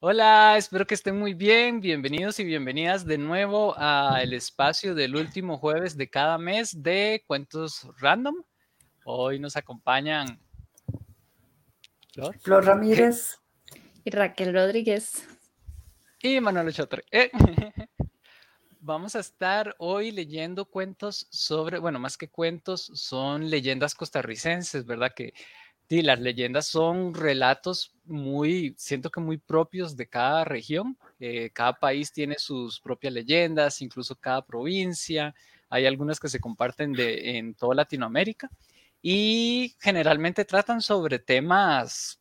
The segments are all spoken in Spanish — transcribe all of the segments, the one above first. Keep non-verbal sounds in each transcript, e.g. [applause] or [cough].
Hola, espero que estén muy bien. Bienvenidos y bienvenidas de nuevo al espacio del último jueves de cada mes de Cuentos Random. Hoy nos acompañan Flor, Flor Ramírez y Raquel Rodríguez y Manuel Chotre. Eh, [laughs] vamos a estar hoy leyendo cuentos sobre, bueno, más que cuentos, son leyendas costarricenses, ¿verdad? Que Sí, las leyendas son relatos muy, siento que muy propios de cada región. Eh, cada país tiene sus propias leyendas, incluso cada provincia. Hay algunas que se comparten de, en toda Latinoamérica y generalmente tratan sobre temas,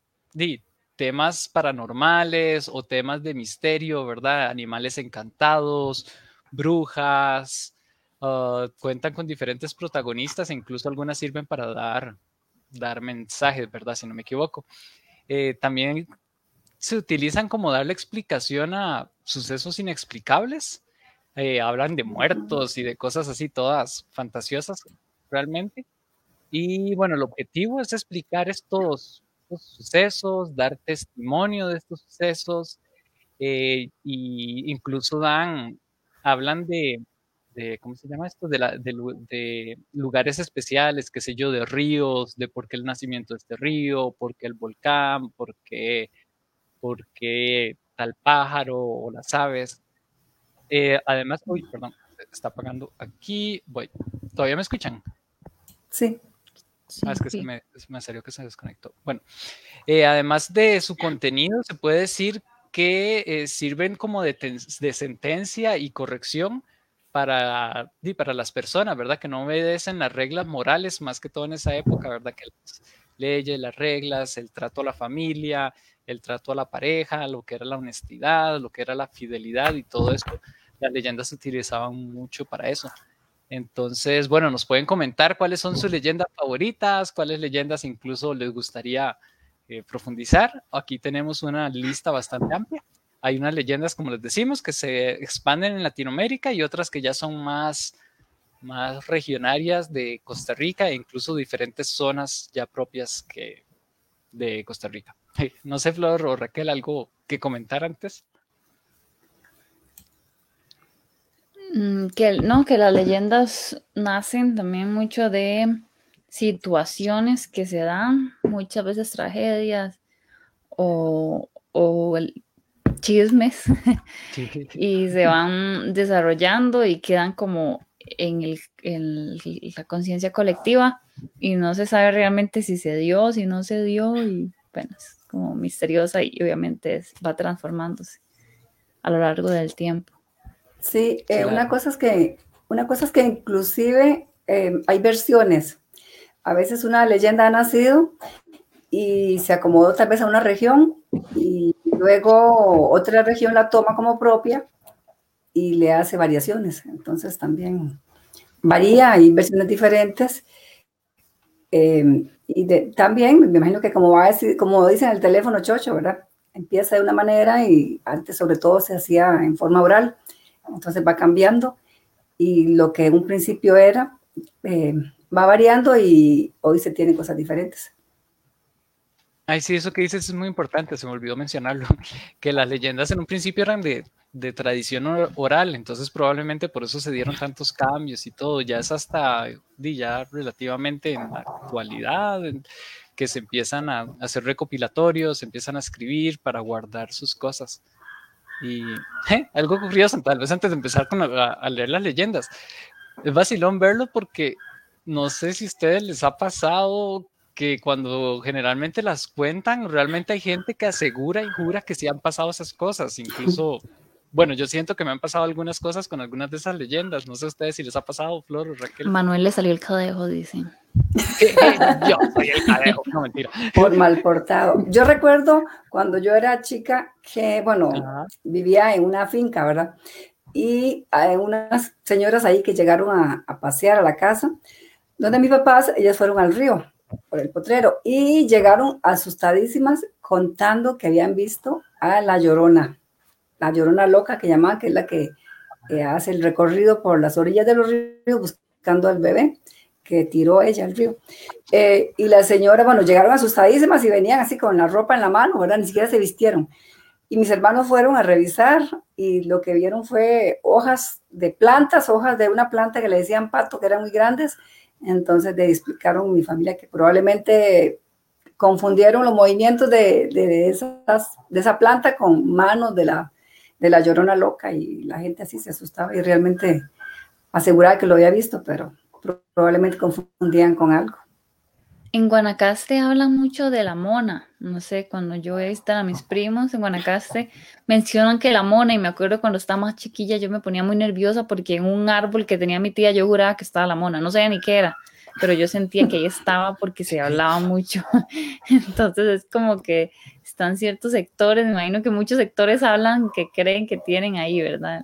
temas paranormales o temas de misterio, ¿verdad? Animales encantados, brujas. Ah, cuentan con diferentes protagonistas e incluso algunas sirven para dar dar mensajes, ¿verdad? Si no me equivoco. Eh, también se utilizan como darle explicación a sucesos inexplicables. Eh, hablan de muertos y de cosas así, todas fantasiosas realmente. Y bueno, el objetivo es explicar estos, sucesos, dar testimonio de estos sucesos, e incluso dan, hablan de, ¿cómo se llama esto? De, la, de, lugares especiales, qué sé yo, de ríos, de por qué el nacimiento de este río, por qué el volcán, por qué, por qué tal pájaro o las aves. Eh, además, uy, perdón, está apagando aquí, voy. ¿Todavía me escuchan? Sí. Ah, es que Se, me, salió que se desconectó. Bueno, eh, además de su contenido, se puede decir que eh, sirven como de, de sentencia y corrección para, para las personas, ¿verdad? Que no obedecen las reglas morales, más que todo en esa época, ¿verdad? Que las leyes, las reglas, el trato a la familia, el trato a la pareja, lo que era la honestidad, lo que era la fidelidad y todo esto, las leyendas se utilizaban mucho para eso. Entonces, bueno, nos pueden comentar cuáles son sus leyendas favoritas, cuáles leyendas incluso les gustaría eh, profundizar. Aquí tenemos una lista bastante amplia. Hay unas leyendas, como les decimos, que se expanden en Latinoamérica y otras que ya son más, más regionarias de Costa Rica e incluso diferentes zonas ya propias que de Costa Rica. No sé, Flor o Raquel, algo que comentar antes. Mm, que no, que las leyendas nacen también mucho de situaciones que se dan, muchas veces tragedias o, o el, chismes [laughs] [laughs] y se van desarrollando y quedan como en, el, la conciencia colectiva y no se sabe realmente si se dio, si no se dio y bueno, es como misteriosa y obviamente va transformándose a lo largo del tiempo. Sí, eh, una cosa es que una cosa es que inclusive eh, hay versiones. A veces una leyenda ha nacido y se acomodó tal vez a una región y luego otra región la toma como propia y le hace variaciones. Entonces también varía, hay versiones diferentes. Eh, y también me imagino que como, va a decir, como dicen el teléfono chocho, ¿verdad? Empieza de una manera y antes sobre todo se hacía en forma oral, entonces va cambiando y lo que en un principio era eh, va variando y hoy se tienen cosas diferentes. Ay, sí, eso que dices es muy importante, se me olvidó mencionarlo, [laughs] que las leyendas en un principio eran de, tradición oral, entonces probablemente por eso se dieron tantos cambios y todo, ya es hasta, ya relativamente en la actualidad, que se empiezan a, hacer recopilatorios, se empiezan a escribir para guardar sus cosas. Y [laughs] algo curioso, tal vez antes de empezar con a, leer las leyendas, es vacilón verlo porque no sé si a ustedes les ha pasado que cuando generalmente las cuentan, realmente hay gente que asegura y jura que sí han pasado esas cosas, incluso, bueno, yo siento que me han pasado algunas cosas con algunas de esas leyendas, no sé a ustedes si les ha pasado, Flor o Raquel. Manuel le salió el cadejo, dicen. [laughs] yo soy el cadejo, no mentira. Por mal portado. Yo recuerdo cuando yo era chica que, bueno, vivía en una finca, ¿verdad? Y hay unas señoras ahí que llegaron a, a pasear a la casa, donde mis papás, ellas fueron al río por el potrero y llegaron asustadísimas contando que habían visto a la llorona, la llorona loca que llamaban, que es la que hace el recorrido por las orillas de los ríos buscando al bebé que tiró ella al río. Eh, y la señora, bueno, llegaron asustadísimas y venían así con la ropa en la mano, ¿verdad? Ni siquiera se vistieron. y mis hermanos fueron a revisar y lo que vieron fue hojas de plantas, hojas de una planta que le decían pato, que eran muy grandes. Entonces le explicaron a mi familia que probablemente confundieron los movimientos de, de, esas, de esa planta con manos de la, de la llorona loca y la gente así se asustaba y realmente aseguraba que lo había visto, pero probablemente confundían con algo. En Guanacaste hablan mucho de la mona. No sé, cuando yo he visto a mis primos en Guanacaste, mencionan que la mona, y me acuerdo cuando estaba más chiquilla, yo me ponía muy nerviosa porque en un árbol que tenía mi tía yo juraba que estaba la mona. No sabía ni qué era, pero yo sentía que ahí estaba porque se hablaba mucho. [laughs] Entonces es como que están ciertos sectores, me imagino que muchos sectores hablan que creen que tienen ahí, ¿verdad?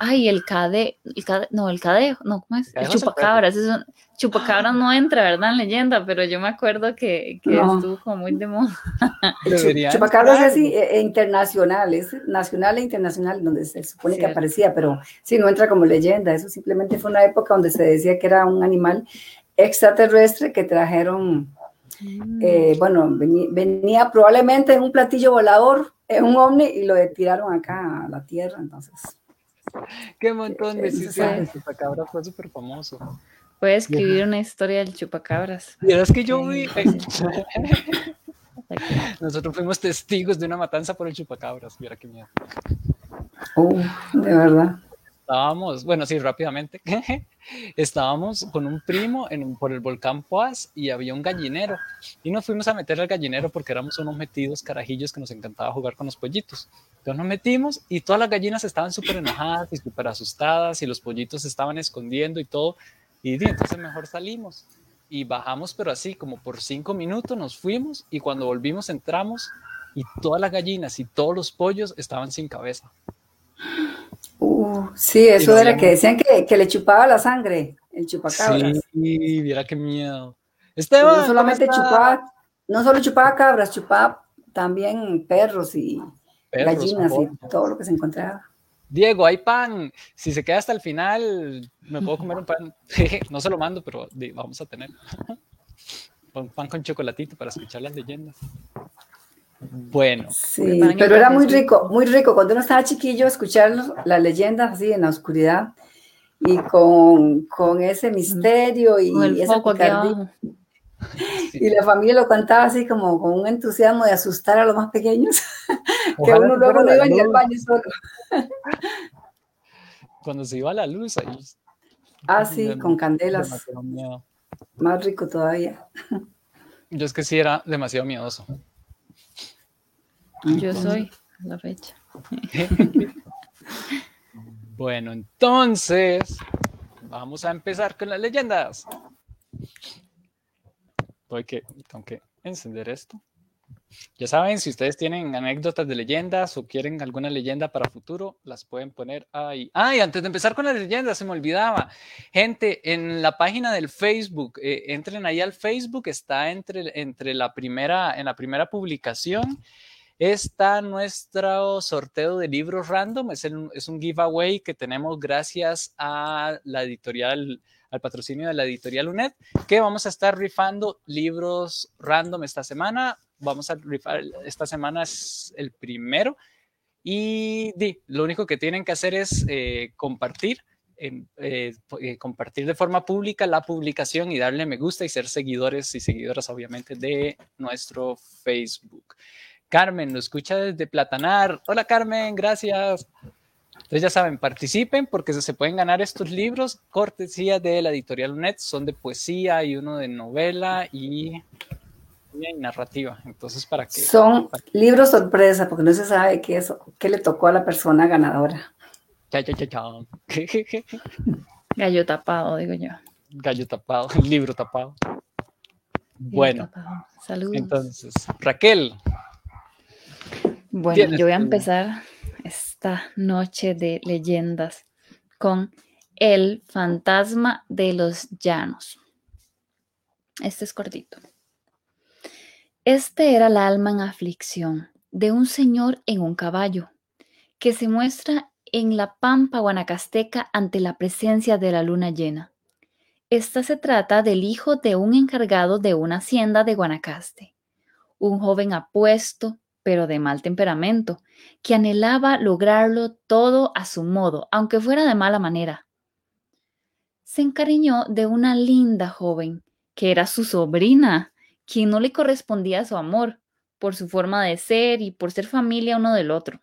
Ay, el cade, el cade, no, el cadejo, no, ¿cómo es? El chupacabras, es un, chupacabras no entra, ¿verdad? En leyenda, pero yo me acuerdo que, que estuvo como muy de moda. [laughs] chupacabras es así, e, e internacional, es nacional e internacional, donde se supone que aparecía, pero sí, no entra como leyenda, eso simplemente fue una época donde se decía que era un animal extraterrestre que trajeron, mm. eh, bueno, venía, probablemente en un platillo volador, en un ovni, y lo tiraron acá a la Tierra, entonces... [laughs] Qué montón de el chupacabras fue súper famoso. Puede escribir una historia del chupacabras. Y es que yo vi. [laughs] [laughs] Nosotros fuimos testigos de una matanza por el chupacabras. Mira qué miedo. Oh, de verdad. Estábamos, bueno, sí, rápidamente. [laughs] Estábamos con un primo en, por el volcán Poas y había un gallinero. Y nos fuimos a meter al gallinero porque éramos unos metidos carajillos que nos encantaba jugar con los pollitos. Entonces nos metimos y todas las gallinas estaban súper enojadas y súper asustadas y los pollitos estaban escondiendo y todo. Y entonces mejor salimos y bajamos, pero así como por cinco minutos nos fuimos y cuando volvimos entramos y todas las gallinas y todos los pollos estaban sin cabeza. Uh, sí, eso era que decían que, le chupaba la sangre, el chupacabras. Sí, mira qué miedo. Esteban, no solamente chupaba, no solo chupaba cabras, chupaba también perros y gallinas y todo lo que se encontraba. Diego, hay pan. Si se queda hasta el final, me puedo comer un pan. [laughs] no se lo mando, pero vamos a tener. [laughs] un pan con chocolatito para escuchar las leyendas. Bueno. Sí, pero era muy rico, muy rico. Cuando uno estaba chiquillo, escuchar las leyendas así en la oscuridad y con, con ese misterio y esa [laughs] Y la familia lo cantaba así como con un entusiasmo de asustar a los más pequeños, [laughs] que uno luego no iba ni al baño solo. [laughs] Cuando se iba la luz ahí. Ah, sí, con candelas. Más rico todavía. Yo es que sí era demasiado miedoso. Yo soy la fecha. [laughs] bueno, entonces vamos a empezar con las leyendas. Voy que, tengo que encender esto. Ya saben, si ustedes tienen anécdotas de leyendas o quieren alguna leyenda para futuro, las pueden poner ahí. Ah, y antes de empezar con las leyendas, se me olvidaba. Gente, en la página del Facebook, eh, entren ahí al Facebook, está entre, entre la primera, en la primera publicación está nuestro sorteo de libros random. Es, un giveaway que tenemos gracias a la editorial, al patrocinio de la editorial UNED, que vamos a estar rifando libros random esta semana. Vamos a rifar, esta semana es el primero. Y lo único que tienen que hacer es eh, compartir. Eh, eh, compartir de forma pública la publicación y darle me gusta y ser seguidores y seguidoras obviamente de nuestro Facebook. Carmen, lo escucha desde Platanar. Hola Carmen, gracias. Entonces ya saben, participen porque se pueden ganar estos libros, cortesía de la editorial UNED, son de poesía y uno de novela y, narrativa. Entonces, ¿para qué? Son libros sorpresa porque no se sabe qué, es, qué le tocó a la persona ganadora. Ya, ya, ya, ya. Gallo tapado, digo yo. Gallo tapado, [laughs] libro tapado. Bueno, saludos. Entonces, Raquel, bueno, yo voy a empezar esta noche de leyendas con El fantasma de los llanos. Este es cortito. Este era el alma en aflicción de un señor en un caballo, que se muestra en la pampa guanacasteca ante la presencia de la luna llena. Esta se trata del hijo de un encargado de una hacienda de Guanacaste, un joven apuesto, pero de mal temperamento, que anhelaba lograrlo todo a su modo, aunque fuera de mala manera. Se encariñó de una linda joven, que era su sobrina, quien no le correspondía su amor, por su forma de ser y por ser familia uno del otro.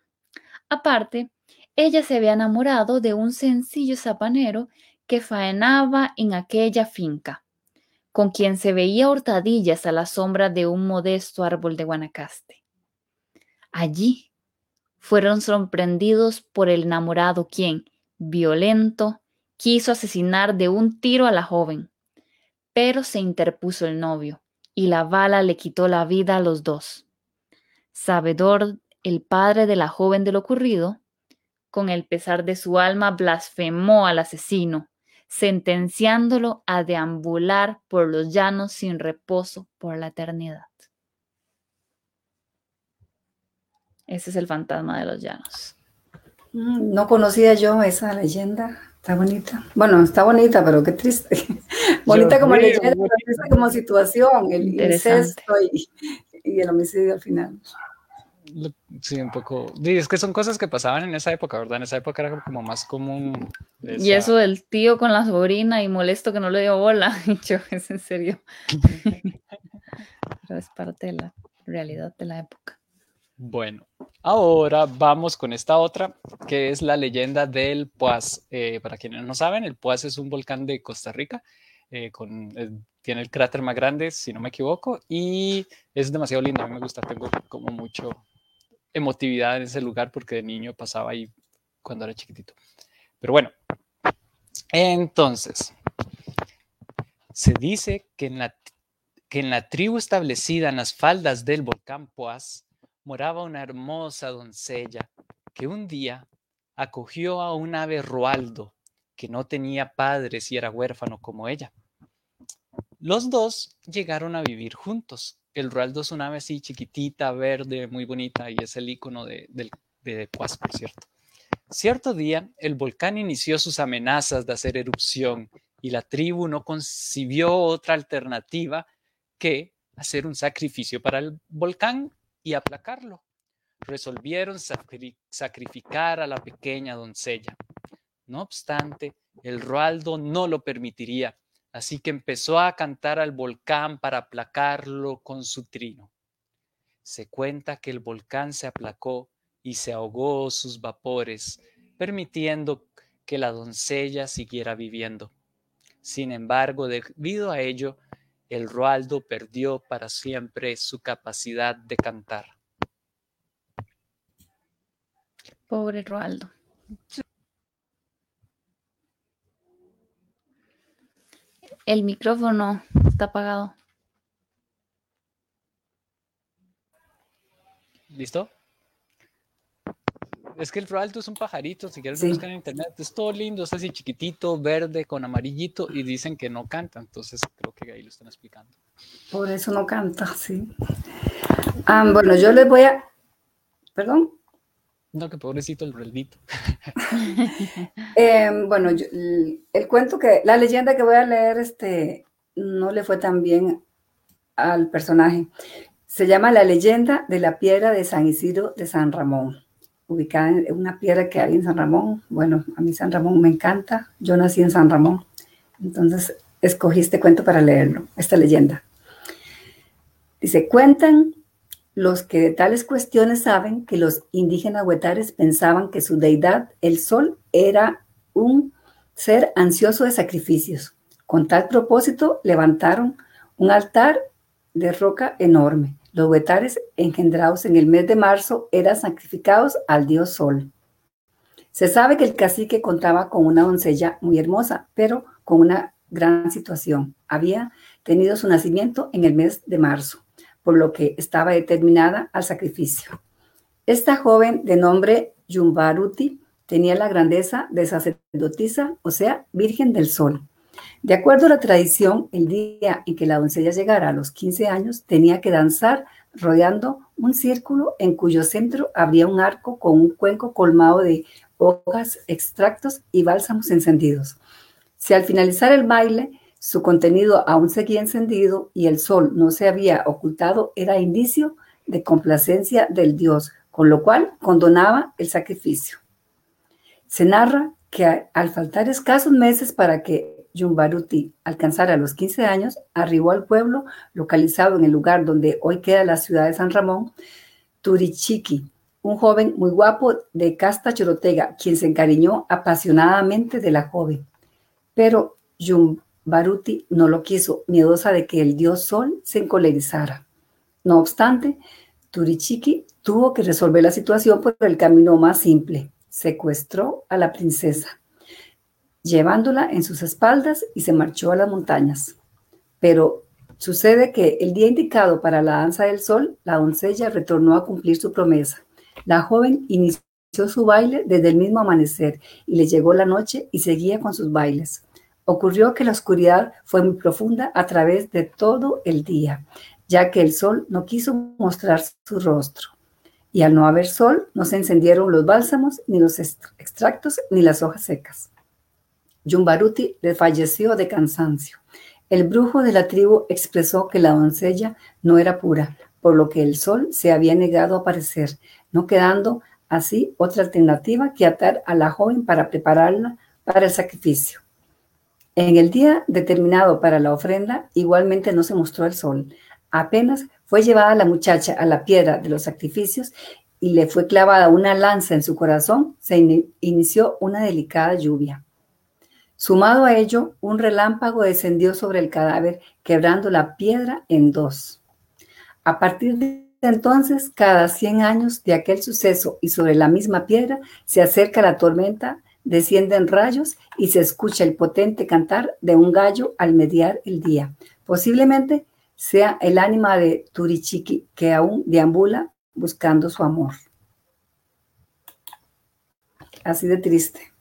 Aparte, ella se había enamorado de un sencillo zapanero que faenaba en aquella finca, con quien se veía hurtadillas a la sombra de un modesto árbol de Guanacaste. Allí fueron sorprendidos por el enamorado quien, violento, quiso asesinar de un tiro a la joven, pero se interpuso el novio y la bala le quitó la vida a los dos. Sabedor el padre de la joven de lo ocurrido, con el pesar de su alma blasfemó al asesino, sentenciándolo a deambular por los llanos sin reposo por la eternidad. Ese es el fantasma de los llanos. Mm, no conocía yo esa leyenda. Está bonita. Bueno, está bonita, pero qué triste. [laughs] bonita como leyenda, pero triste como situación, el incesto y, y el homicidio al final. Sí, un poco. Es que son cosas que pasaban en esa época, ¿verdad? En esa época era como más común. Y eso del tío con la sobrina y molesto que no le dio bola. [laughs] Yo, es en serio. [laughs] Pero es parte de la realidad de la época. Bueno, ahora vamos con esta otra, que es la leyenda del Poás. Eh, para quienes no saben, el Poás es un volcán de Costa Rica. Eh, con, tiene el cráter más grande, si no me equivoco, y es demasiado lindo. A mí me gusta, tengo como mucho, emotividad en ese lugar porque de niño pasaba ahí cuando era chiquitito. Pero bueno, entonces, se dice que en la, que en la tribu establecida en las faldas del volcán Poás moraba una hermosa doncella que un día acogió a un ave roaldo que no tenía padres y era huérfano como ella. Los dos llegaron a vivir juntos el Roaldo es una ave así chiquitita, verde, muy bonita y es el icono de, de, de por cierto. Cierto día, el volcán inició sus amenazas de hacer erupción y la tribu no concibió otra alternativa que hacer un sacrificio para el volcán y aplacarlo. Resolvieron sacrificar a la pequeña doncella. No obstante, el Roaldo no lo permitiría Así que empezó a cantar al volcán para aplacarlo con su trino. Se cuenta que el volcán se aplacó y se ahogó sus vapores, permitiendo que la doncella siguiera viviendo. Sin embargo, debido a ello, el Roaldo perdió para siempre su capacidad de cantar. Pobre Roaldo. El micrófono está apagado. ¿Listo? Es que el alto es un pajarito, si quieres buscar en internet, es todo lindo, es así chiquitito, verde, con amarillito, y dicen que no canta, entonces creo que ahí lo están explicando. Por eso no canta, sí. Ah, bueno, yo les voy a... ¿Perdón? No, que pobrecito el reldito. [laughs] Em, bueno, el, cuento que, la leyenda que voy a leer, este, no le fue tan bien al personaje. Se llama La leyenda de la piedra de San Isidro de San Ramón, ubicada en una piedra que hay en San Ramón. Bueno, a mí San Ramón me encanta. Yo nací en San Ramón, entonces escogí este cuento para leerlo, esta leyenda. Dice, cuentan los que de tales cuestiones saben que los indígenas huetares pensaban que su deidad, el sol, era un ser ansioso de sacrificios. Con tal propósito levantaron un altar de roca enorme. Los huetares engendrados en el mes de marzo eran sacrificados al dios sol. Se sabe que el cacique contaba con una doncella muy hermosa, pero con una gran situación. Había tenido su nacimiento en el mes de marzo por lo que estaba determinada al sacrificio. Esta joven de nombre Yumbaruti tenía la grandeza de sacerdotisa, o sea, Virgen del Sol. De acuerdo a la tradición, el día en que la doncella llegara a los 15 años, tenía que danzar rodeando un círculo en cuyo centro habría un arco con un cuenco colmado de hojas, extractos y bálsamos encendidos. Si al finalizar el baile su contenido aún seguía encendido y el sol no se había ocultado, era indicio de complacencia del dios, con lo cual condonaba el sacrificio. Se narra que al faltar escasos meses para que Yumbaruti alcanzara los 15 años, arribó al pueblo localizado en el lugar donde hoy queda la ciudad de San Ramón, Turichiqui, un joven muy guapo de casta chorotega, quien se encariñó apasionadamente de la joven. Pero Yumbaruti no lo quiso, miedosa de que el dios Sol se encolerizara. No obstante, Turichiqui tuvo que resolver la situación por el camino más simple, secuestró a la princesa, llevándola en sus espaldas y se marchó a las montañas. Pero sucede que el día indicado para la danza del sol, la doncella retornó a cumplir su promesa. La joven inició su baile desde el mismo amanecer y le llegó la noche y seguía con sus bailes. Ocurrió que la oscuridad fue muy profunda a través de todo el día, ya que el sol no quiso mostrar su rostro y al no haber sol no se encendieron los bálsamos, ni los extractos, ni las hojas secas. Yumbaruti desfalleció de cansancio. El brujo de la tribu expresó que la doncella no era pura, por lo que el sol se había negado a aparecer, no quedando así otra alternativa que atar a la joven para prepararla para el sacrificio. En el día determinado para la ofrenda, igualmente no se mostró el sol. Apenas fue llevada la muchacha a la piedra de los sacrificios y le fue clavada una lanza en su corazón, se inició una delicada lluvia. Sumado a ello, un relámpago descendió sobre el cadáver, quebrando la piedra en dos. A partir de entonces, cada 100 años de aquel suceso y sobre la misma piedra, se acerca la tormenta, descienden rayos y se escucha el potente cantar de un gallo al mediar el día. Posiblemente sea el ánima de Turichiqui que aún deambula buscando su amor. Así de triste.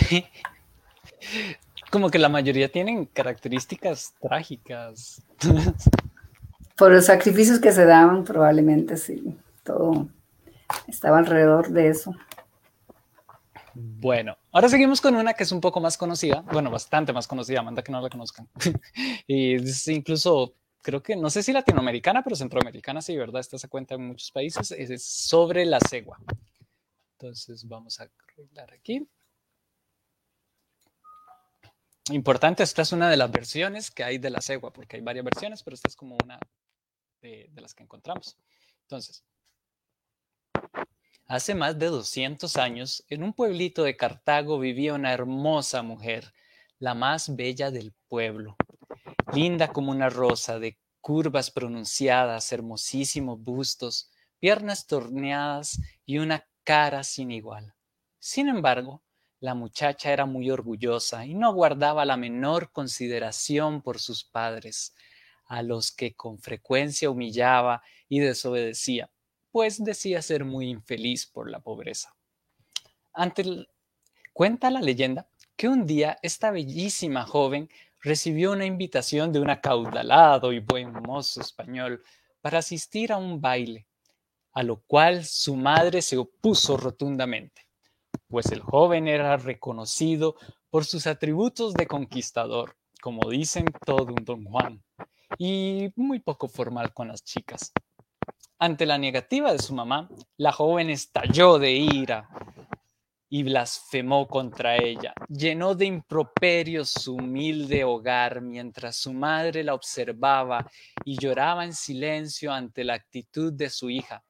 [laughs] Como que la mayoría tienen características trágicas. Por los sacrificios que se daban, probablemente sí. Todo estaba alrededor de eso. Bueno, ahora seguimos con una que es un poco más conocida, bueno, bastante más conocida, manda que no la conozcan. [laughs] y es incluso, creo que, no sé si latinoamericana, pero centroamericana, sí, ¿verdad? Esta se cuenta en muchos países, es sobre la cegua. Entonces vamos a arreglar aquí. Importante, esta es una de las versiones que hay de la cegua, porque hay varias versiones, pero esta es como una de, de las que encontramos. Entonces, Hace más de 200 años, en un pueblito de Cartago vivía una hermosa mujer, la más bella del pueblo, linda como una rosa, de curvas pronunciadas, hermosísimos bustos, piernas torneadas y una cara sin igual. Sin embargo, la muchacha era muy orgullosa y no guardaba la menor consideración por sus padres, a los que con frecuencia humillaba y desobedecía pues decía ser muy infeliz por la pobreza. Ante Cuenta la leyenda que un día esta bellísima joven recibió una invitación de un acaudalado y buen mozo español para asistir a un baile, a lo cual su madre se opuso rotundamente, pues el joven era reconocido por sus atributos de conquistador, como dicen todo un don Juan, y muy poco formal con las chicas. Ante la negativa de su mamá, la joven estalló de ira y blasfemó contra ella. Llenó de improperios su humilde hogar mientras su madre la observaba y lloraba en silencio ante la actitud de su hija.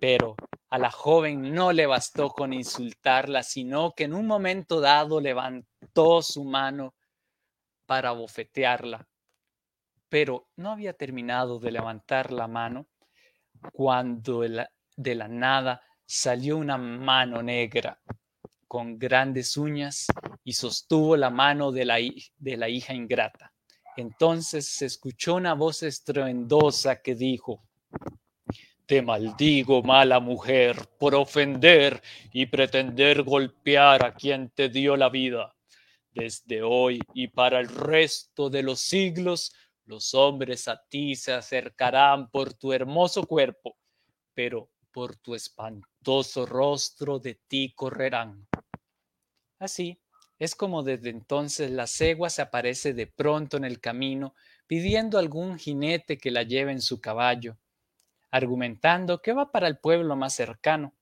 Pero a la joven no le bastó con insultarla, sino que en un momento dado levantó su mano para bofetearla. Pero no había terminado de levantar la mano cuando de la nada salió una mano negra con grandes uñas y sostuvo la mano de la, de la hija ingrata. Entonces se escuchó una voz estruendosa que dijo, Te maldigo, mala mujer, por ofender y pretender golpear a quien te dio la vida. Desde hoy y para el resto de los siglos los hombres a ti se acercarán por tu hermoso cuerpo, pero por tu espantoso rostro de ti correrán. Así, Es como desde entonces la cegua se aparece de pronto en el camino pidiendo algún jinete que la lleve en su caballo, argumentando que va para el pueblo más cercano.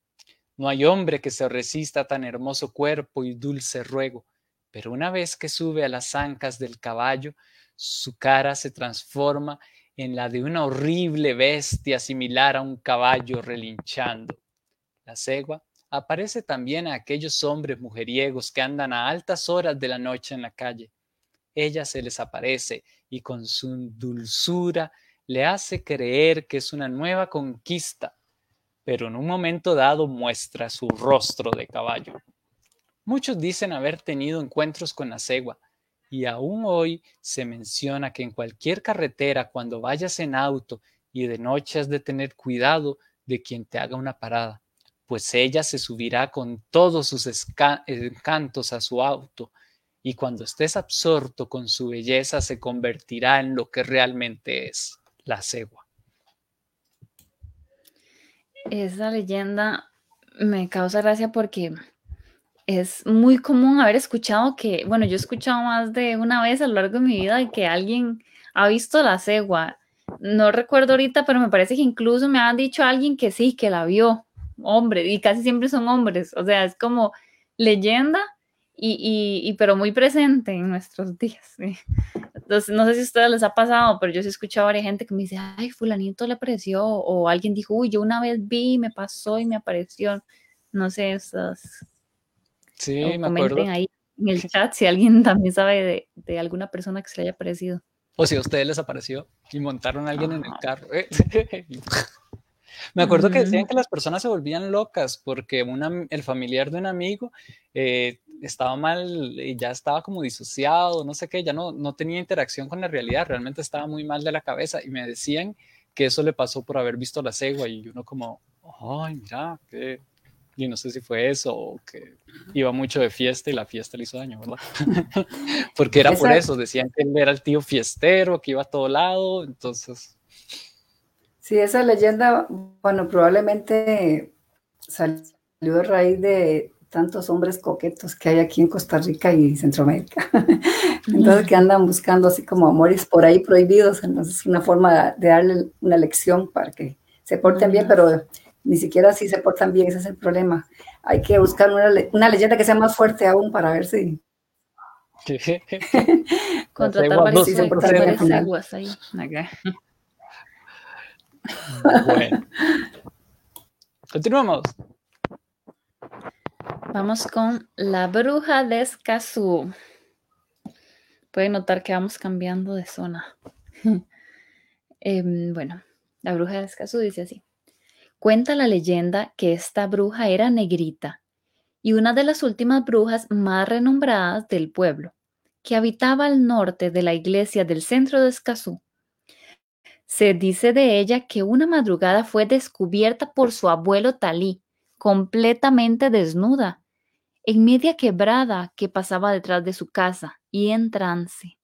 No hay hombre que se resista a tan hermoso cuerpo y dulce ruego, pero una vez que sube a las ancas del caballo, su cara se transforma en la de una horrible bestia similar a un caballo relinchando. La cegua aparece también a aquellos hombres mujeriegos que andan a altas horas de la noche en la calle. Ella se les aparece y con su dulzura le hace creer que es una nueva conquista, pero en un momento dado muestra su rostro de caballo. Muchos dicen haber tenido encuentros con la cegua, y aún hoy se menciona que en cualquier carretera, cuando vayas en auto y de noche has de tener cuidado de quien te haga una parada, pues ella se subirá con todos sus encantos a su auto, y cuando estés absorto con su belleza se convertirá en lo que realmente es, la cegua. Esa leyenda me causa gracia porque es muy común haber escuchado que, bueno, yo he escuchado más de una vez a lo largo de mi vida que alguien ha visto la cegua. No recuerdo ahorita, pero me parece que incluso me han dicho alguien que sí, que la vio, hombre, y casi siempre son hombres. O sea, es como leyenda y, y, pero muy presente en nuestros días. Entonces, no sé si a ustedes les ha pasado, pero yo sí he escuchado a varias gente que me dice, ay, fulanito le apareció, o alguien dijo, uy, yo una vez vi, me pasó y me apareció. No sé, esas Sí, me comenten ahí en el [laughs] chat si alguien también sabe de, alguna persona que se le haya parecido. O si a ustedes les apareció y montaron a alguien en el carro. [laughs] me acuerdo que decían que las personas se volvían locas porque el familiar de un amigo eh, estaba mal y ya estaba como disociado, no sé qué, ya no, no tenía interacción con la realidad, realmente estaba muy mal de la cabeza y me decían que eso le pasó por haber visto la cegua y uno como, ay, mira, qué, y no sé si fue eso o que iba mucho de fiesta y la fiesta le hizo daño, ¿verdad? [laughs] Porque era por eso, decían que él era el tío fiestero, que iba a todo lado, entonces... Sí, esa leyenda, bueno, probablemente salió de raíz de tantos hombres coquetos que hay aquí en Costa Rica y Centroamérica. [laughs] entonces, que andan buscando así como amores por ahí prohibidos. Entonces, es una forma de darle una lección para que se porten bien, pero ni siquiera así se portan bien, ese es el problema. Hay que buscar una, una leyenda que sea más fuerte aún para ver si... [laughs] Contratar varios sí, aguas ahí. Bueno. Continuamos. Vamos con la bruja de Escazú. Pueden notar que vamos cambiando de zona. [laughs] Em, bueno, la bruja de Escazú dice así. Cuenta la leyenda que esta bruja era negrita y una de las últimas brujas más renombradas del pueblo, que habitaba al norte de la iglesia del centro de Escazú. Se dice de ella que una madrugada fue descubierta por su abuelo Talí, completamente desnuda, en media quebrada que pasaba detrás de su casa y en trance.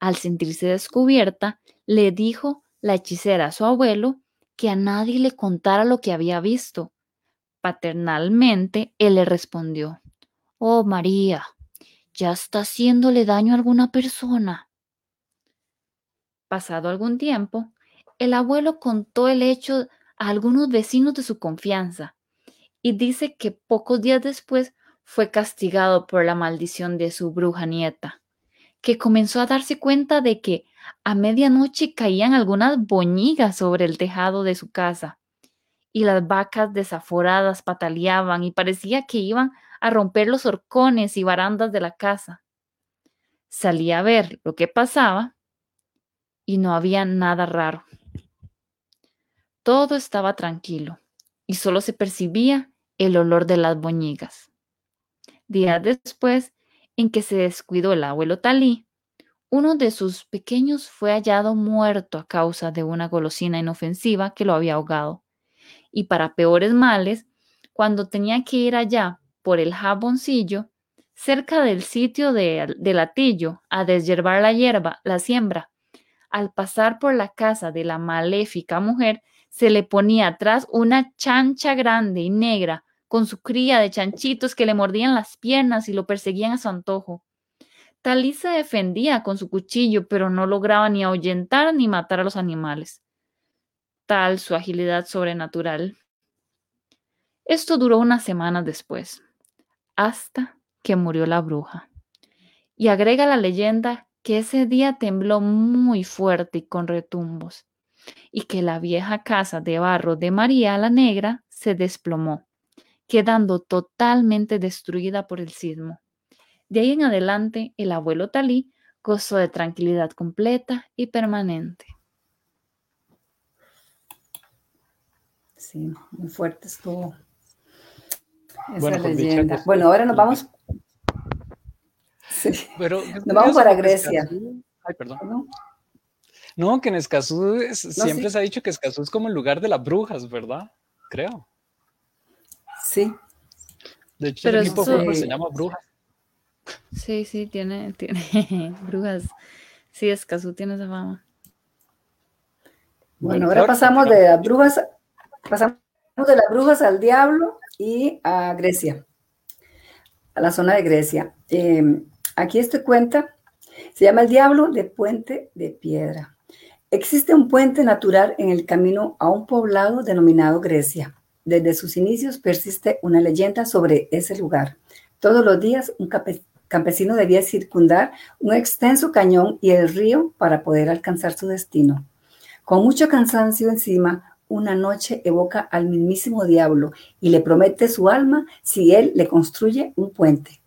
Al sentirse descubierta, le dijo la hechicera a su abuelo que a nadie le contara lo que había visto. Paternalmente, él le respondió, Oh María, ya está haciéndole daño a alguna persona. Pasado algún tiempo, el abuelo contó el hecho a algunos vecinos de su confianza y dice que pocos días después fue castigado por la maldición de su bruja nieta, que comenzó a darse cuenta de que a medianoche caían algunas boñigas sobre el tejado de su casa y las vacas desaforadas pataleaban y parecía que iban a romper los horcones y barandas de la casa. Salí a ver lo que pasaba y no había nada raro. Todo estaba tranquilo y solo se percibía el olor de las boñigas. Días después, en que se descuidó el abuelo Talí, uno de sus pequeños fue hallado muerto a causa de una golosina inofensiva que lo había ahogado. Y para peores males, cuando tenía que ir allá por el jaboncillo, cerca del sitio de, del atillo, a deshiervar la hierba, la siembra, al pasar por la casa de la maléfica mujer, se le ponía atrás una chancha grande y negra con su cría de chanchitos que le mordían las piernas y lo perseguían a su antojo. Talí se defendía con su cuchillo, pero no lograba ni ahuyentar ni matar a los animales. Tal su agilidad sobrenatural. Esto duró unas semanas después, hasta que murió la bruja. Y agrega la leyenda que ese día tembló muy fuerte y con retumbos, y que la vieja casa de barro de María la Negra se desplomó, quedando totalmente destruida por el sismo. De ahí en adelante, el abuelo Talí gozó de tranquilidad completa y permanente. Sí, muy fuerte estuvo esa bueno, leyenda. bueno, ahora nos vamos. Sí. Pero, nos vamos para Grecia. Ay, perdón. ¿No? que en Escazú siempre se ha dicho que Escazú es como el lugar de las brujas, ¿verdad? Creo. Sí. De hecho, el equipo se llama Brujas. Sí, sí, tiene, tiene [laughs] brujas. Sí, Escazú tiene esa fama. Bueno, ahora pasamos de las brujas, pasamos de las brujas al diablo y a Grecia, a la zona de Grecia. Eh, aquí este cuenta, se llama El Diablo de Puente de Piedra. Existe un puente natural en el camino a un poblado denominado Grecia. Desde sus inicios persiste una leyenda sobre ese lugar. Todos los días un campesino debía circundar un extenso cañón y el río para poder alcanzar su destino. Con mucho cansancio encima, una noche evoca al mismísimo diablo y le promete su alma si él le construye un puente.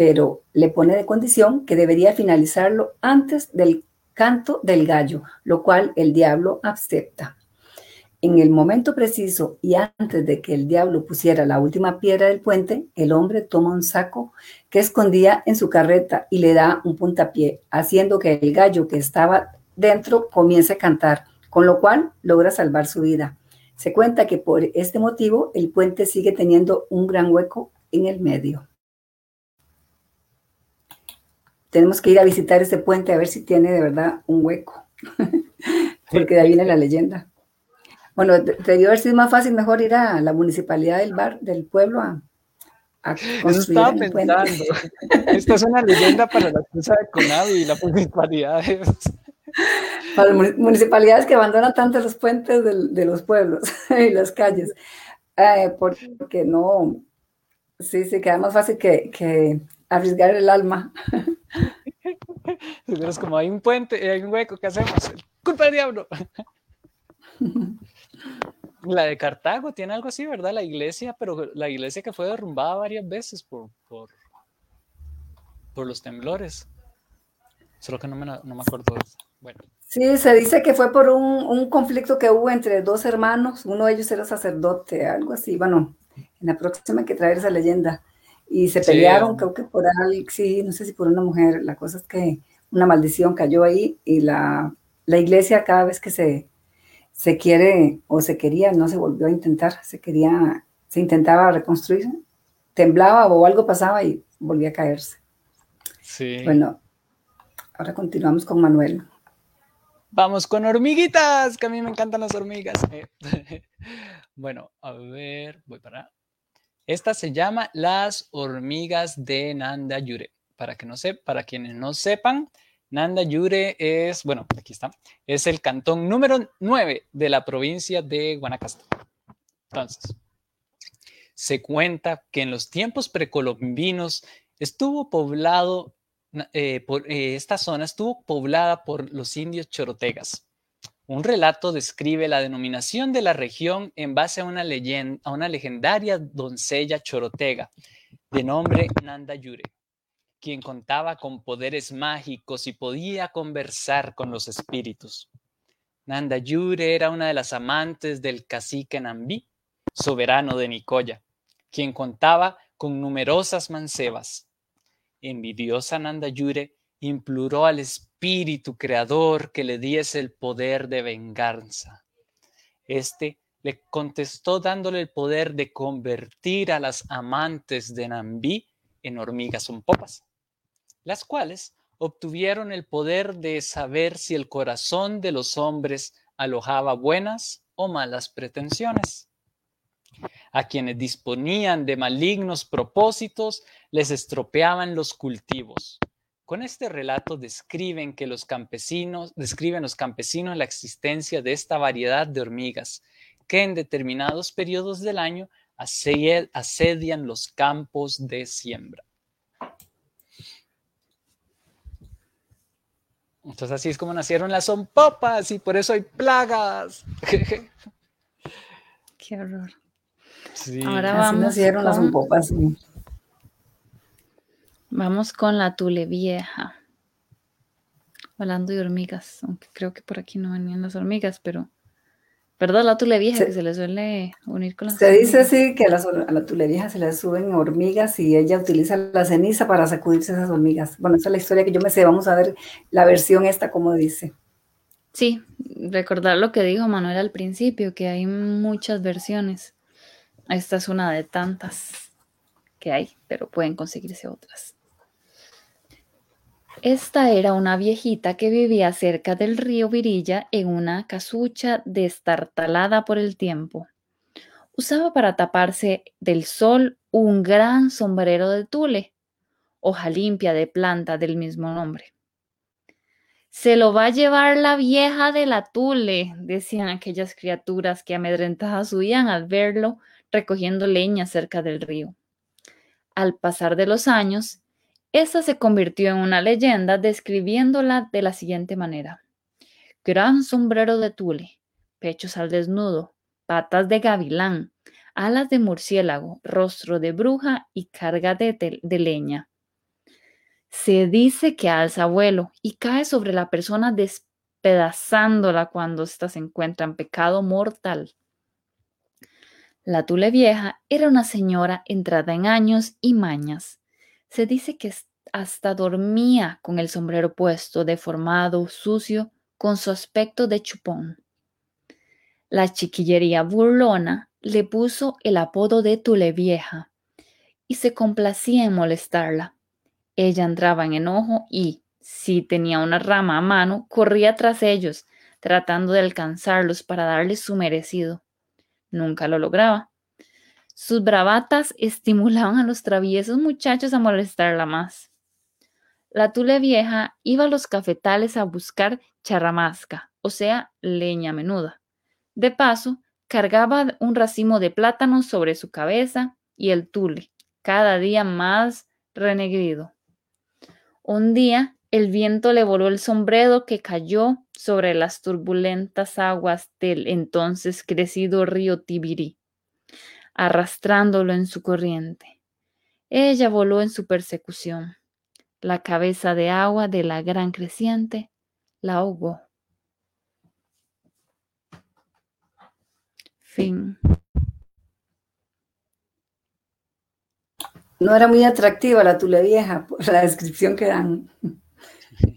Pero le pone de condición que debería finalizarlo antes del canto del gallo, lo cual el diablo acepta. En el momento preciso y antes de que el diablo pusiera la última piedra del puente, el hombre toma un saco que escondía en su carreta y le da un puntapié, haciendo que el gallo que estaba dentro comience a cantar, con lo cual logra salvar su vida. Se cuenta que por este motivo el puente sigue teniendo un gran hueco en el medio. Tenemos que ir a visitar ese puente a ver si tiene de verdad un hueco, [laughs] porque de ahí viene la leyenda. Bueno, debió haber sido más fácil, mejor ir a la municipalidad del bar, del pueblo a, a Eso estaba pensando. [laughs] Esta es una leyenda para la empresa de Conavi y la municipalidad. [laughs] Para las municipalidades que abandonan tanto los puentes de, los pueblos y las calles, eh, porque no, sí, sí, queda más fácil que, que arriesgar el alma. [laughs] Es como hay un puente, hay un hueco, ¿qué hacemos? Culpa del diablo. [laughs] La de Cartago tiene algo así, ¿verdad? La iglesia, pero la iglesia que fue derrumbada varias veces por, por, por los temblores. Solo que no me, no me acuerdo. Bueno. Sí, se dice que fue por un, un, conflicto que hubo entre dos hermanos, uno de ellos era sacerdote, algo así. Bueno, en la próxima hay que traer esa leyenda. Y se pelearon, creo que por algo, sí, no sé si por una mujer. La cosa es que una maldición cayó ahí y la, la iglesia cada vez que se, se quiere o se quería, no se volvió a intentar, se quería, se intentaba reconstruir, temblaba o algo pasaba y volvía a caerse. Sí. Bueno, ahora continuamos con Manuel. Vamos con hormiguitas, que a mí me encantan las hormigas. [laughs] Bueno, a ver, voy para. Esta se llama Las hormigas de Nanda Yure. Para que no sé, para quienes no sepan, Nanda Yure es, bueno, aquí está, es el cantón número 9 de la provincia de Guanacaste. Entonces, se cuenta que en los tiempos precolombinos estuvo poblado, eh, por, eh, esta zona estuvo poblada por los indios chorotegas. Un relato describe la denominación de la región en base a una, leyenda, a una legendaria doncella chorotega de nombre Nanda Yure quien contaba con poderes mágicos y podía conversar con los espíritus. Nanda Yure era una de las amantes del cacique Nambi, soberano de Nicoya, quien contaba con numerosas mancebas. Envidiosa Nanda Yure imploró al espíritu creador que le diese el poder de venganza. Este le contestó dándole el poder de convertir a las amantes de Nambi en hormigas popas las cuales obtuvieron el poder de saber si el corazón de los hombres alojaba buenas o malas pretensiones. A quienes disponían de malignos propósitos, les estropeaban los cultivos. Con este relato describen que los campesinos, describen los campesinos la existencia de esta variedad de hormigas que en determinados periodos del año asedian los campos de siembra. Entonces así es como nacieron las zompopas y por eso hay plagas. [laughs] Qué horror. Ahora vamos nacieron las zompopas. Vamos con la tule vieja. Hablando de hormigas, aunque creo que por aquí no venían las hormigas, pero ¿Verdad? La tule vieja que se le suele unir con las Se dice sí que a la, tule vieja se le suben hormigas y ella utiliza la ceniza para sacudirse esas hormigas. Bueno, esa es la historia que yo me sé. Vamos a ver la versión esta como dice. Sí, recordar lo que dijo Manuel al principio, que hay muchas versiones. Esta es una de tantas que hay, pero pueden conseguirse otras. Esta era una viejita que vivía cerca del río Virilla en una casucha destartalada por el tiempo. Usaba para taparse del sol un gran sombrero de tule, hoja limpia de planta del mismo nombre. Se lo va a llevar la vieja de la tule, decían aquellas criaturas que amedrentadas huían al verlo recogiendo leña cerca del río. Al pasar de los años, esta se convirtió en una leyenda describiéndola de la siguiente manera. Gran sombrero de tule, pechos al desnudo, patas de gavilán, alas de murciélago, rostro de bruja y carga de, de leña. Se dice que alza vuelo y cae sobre la persona despedazándola cuando ésta se encuentra en pecado mortal. La tule vieja era una señora entrada en años y mañas se dice que hasta dormía con el sombrero puesto, deformado, sucio, con su aspecto de chupón. La chiquillería burlona le puso el apodo de Tule Vieja y se complacía en molestarla. Ella entraba en enojo y, si tenía una rama a mano, corría tras ellos, tratando de alcanzarlos para darles su merecido. Nunca lo lograba. Sus bravatas estimulaban a los traviesos muchachos a molestarla más. La tule vieja iba a los cafetales a buscar charramasca, o sea, leña menuda. De paso, cargaba un racimo de plátanos sobre su cabeza y el tule, cada día más renegrido. Un día, el viento le voló el sombrero que cayó sobre las turbulentas aguas del entonces crecido río Tibirí arrastrándolo en su corriente. Ella voló en su persecución. La cabeza de agua de la gran creciente la ahogó. Fin. No era muy atractiva la tule vieja por la descripción que dan.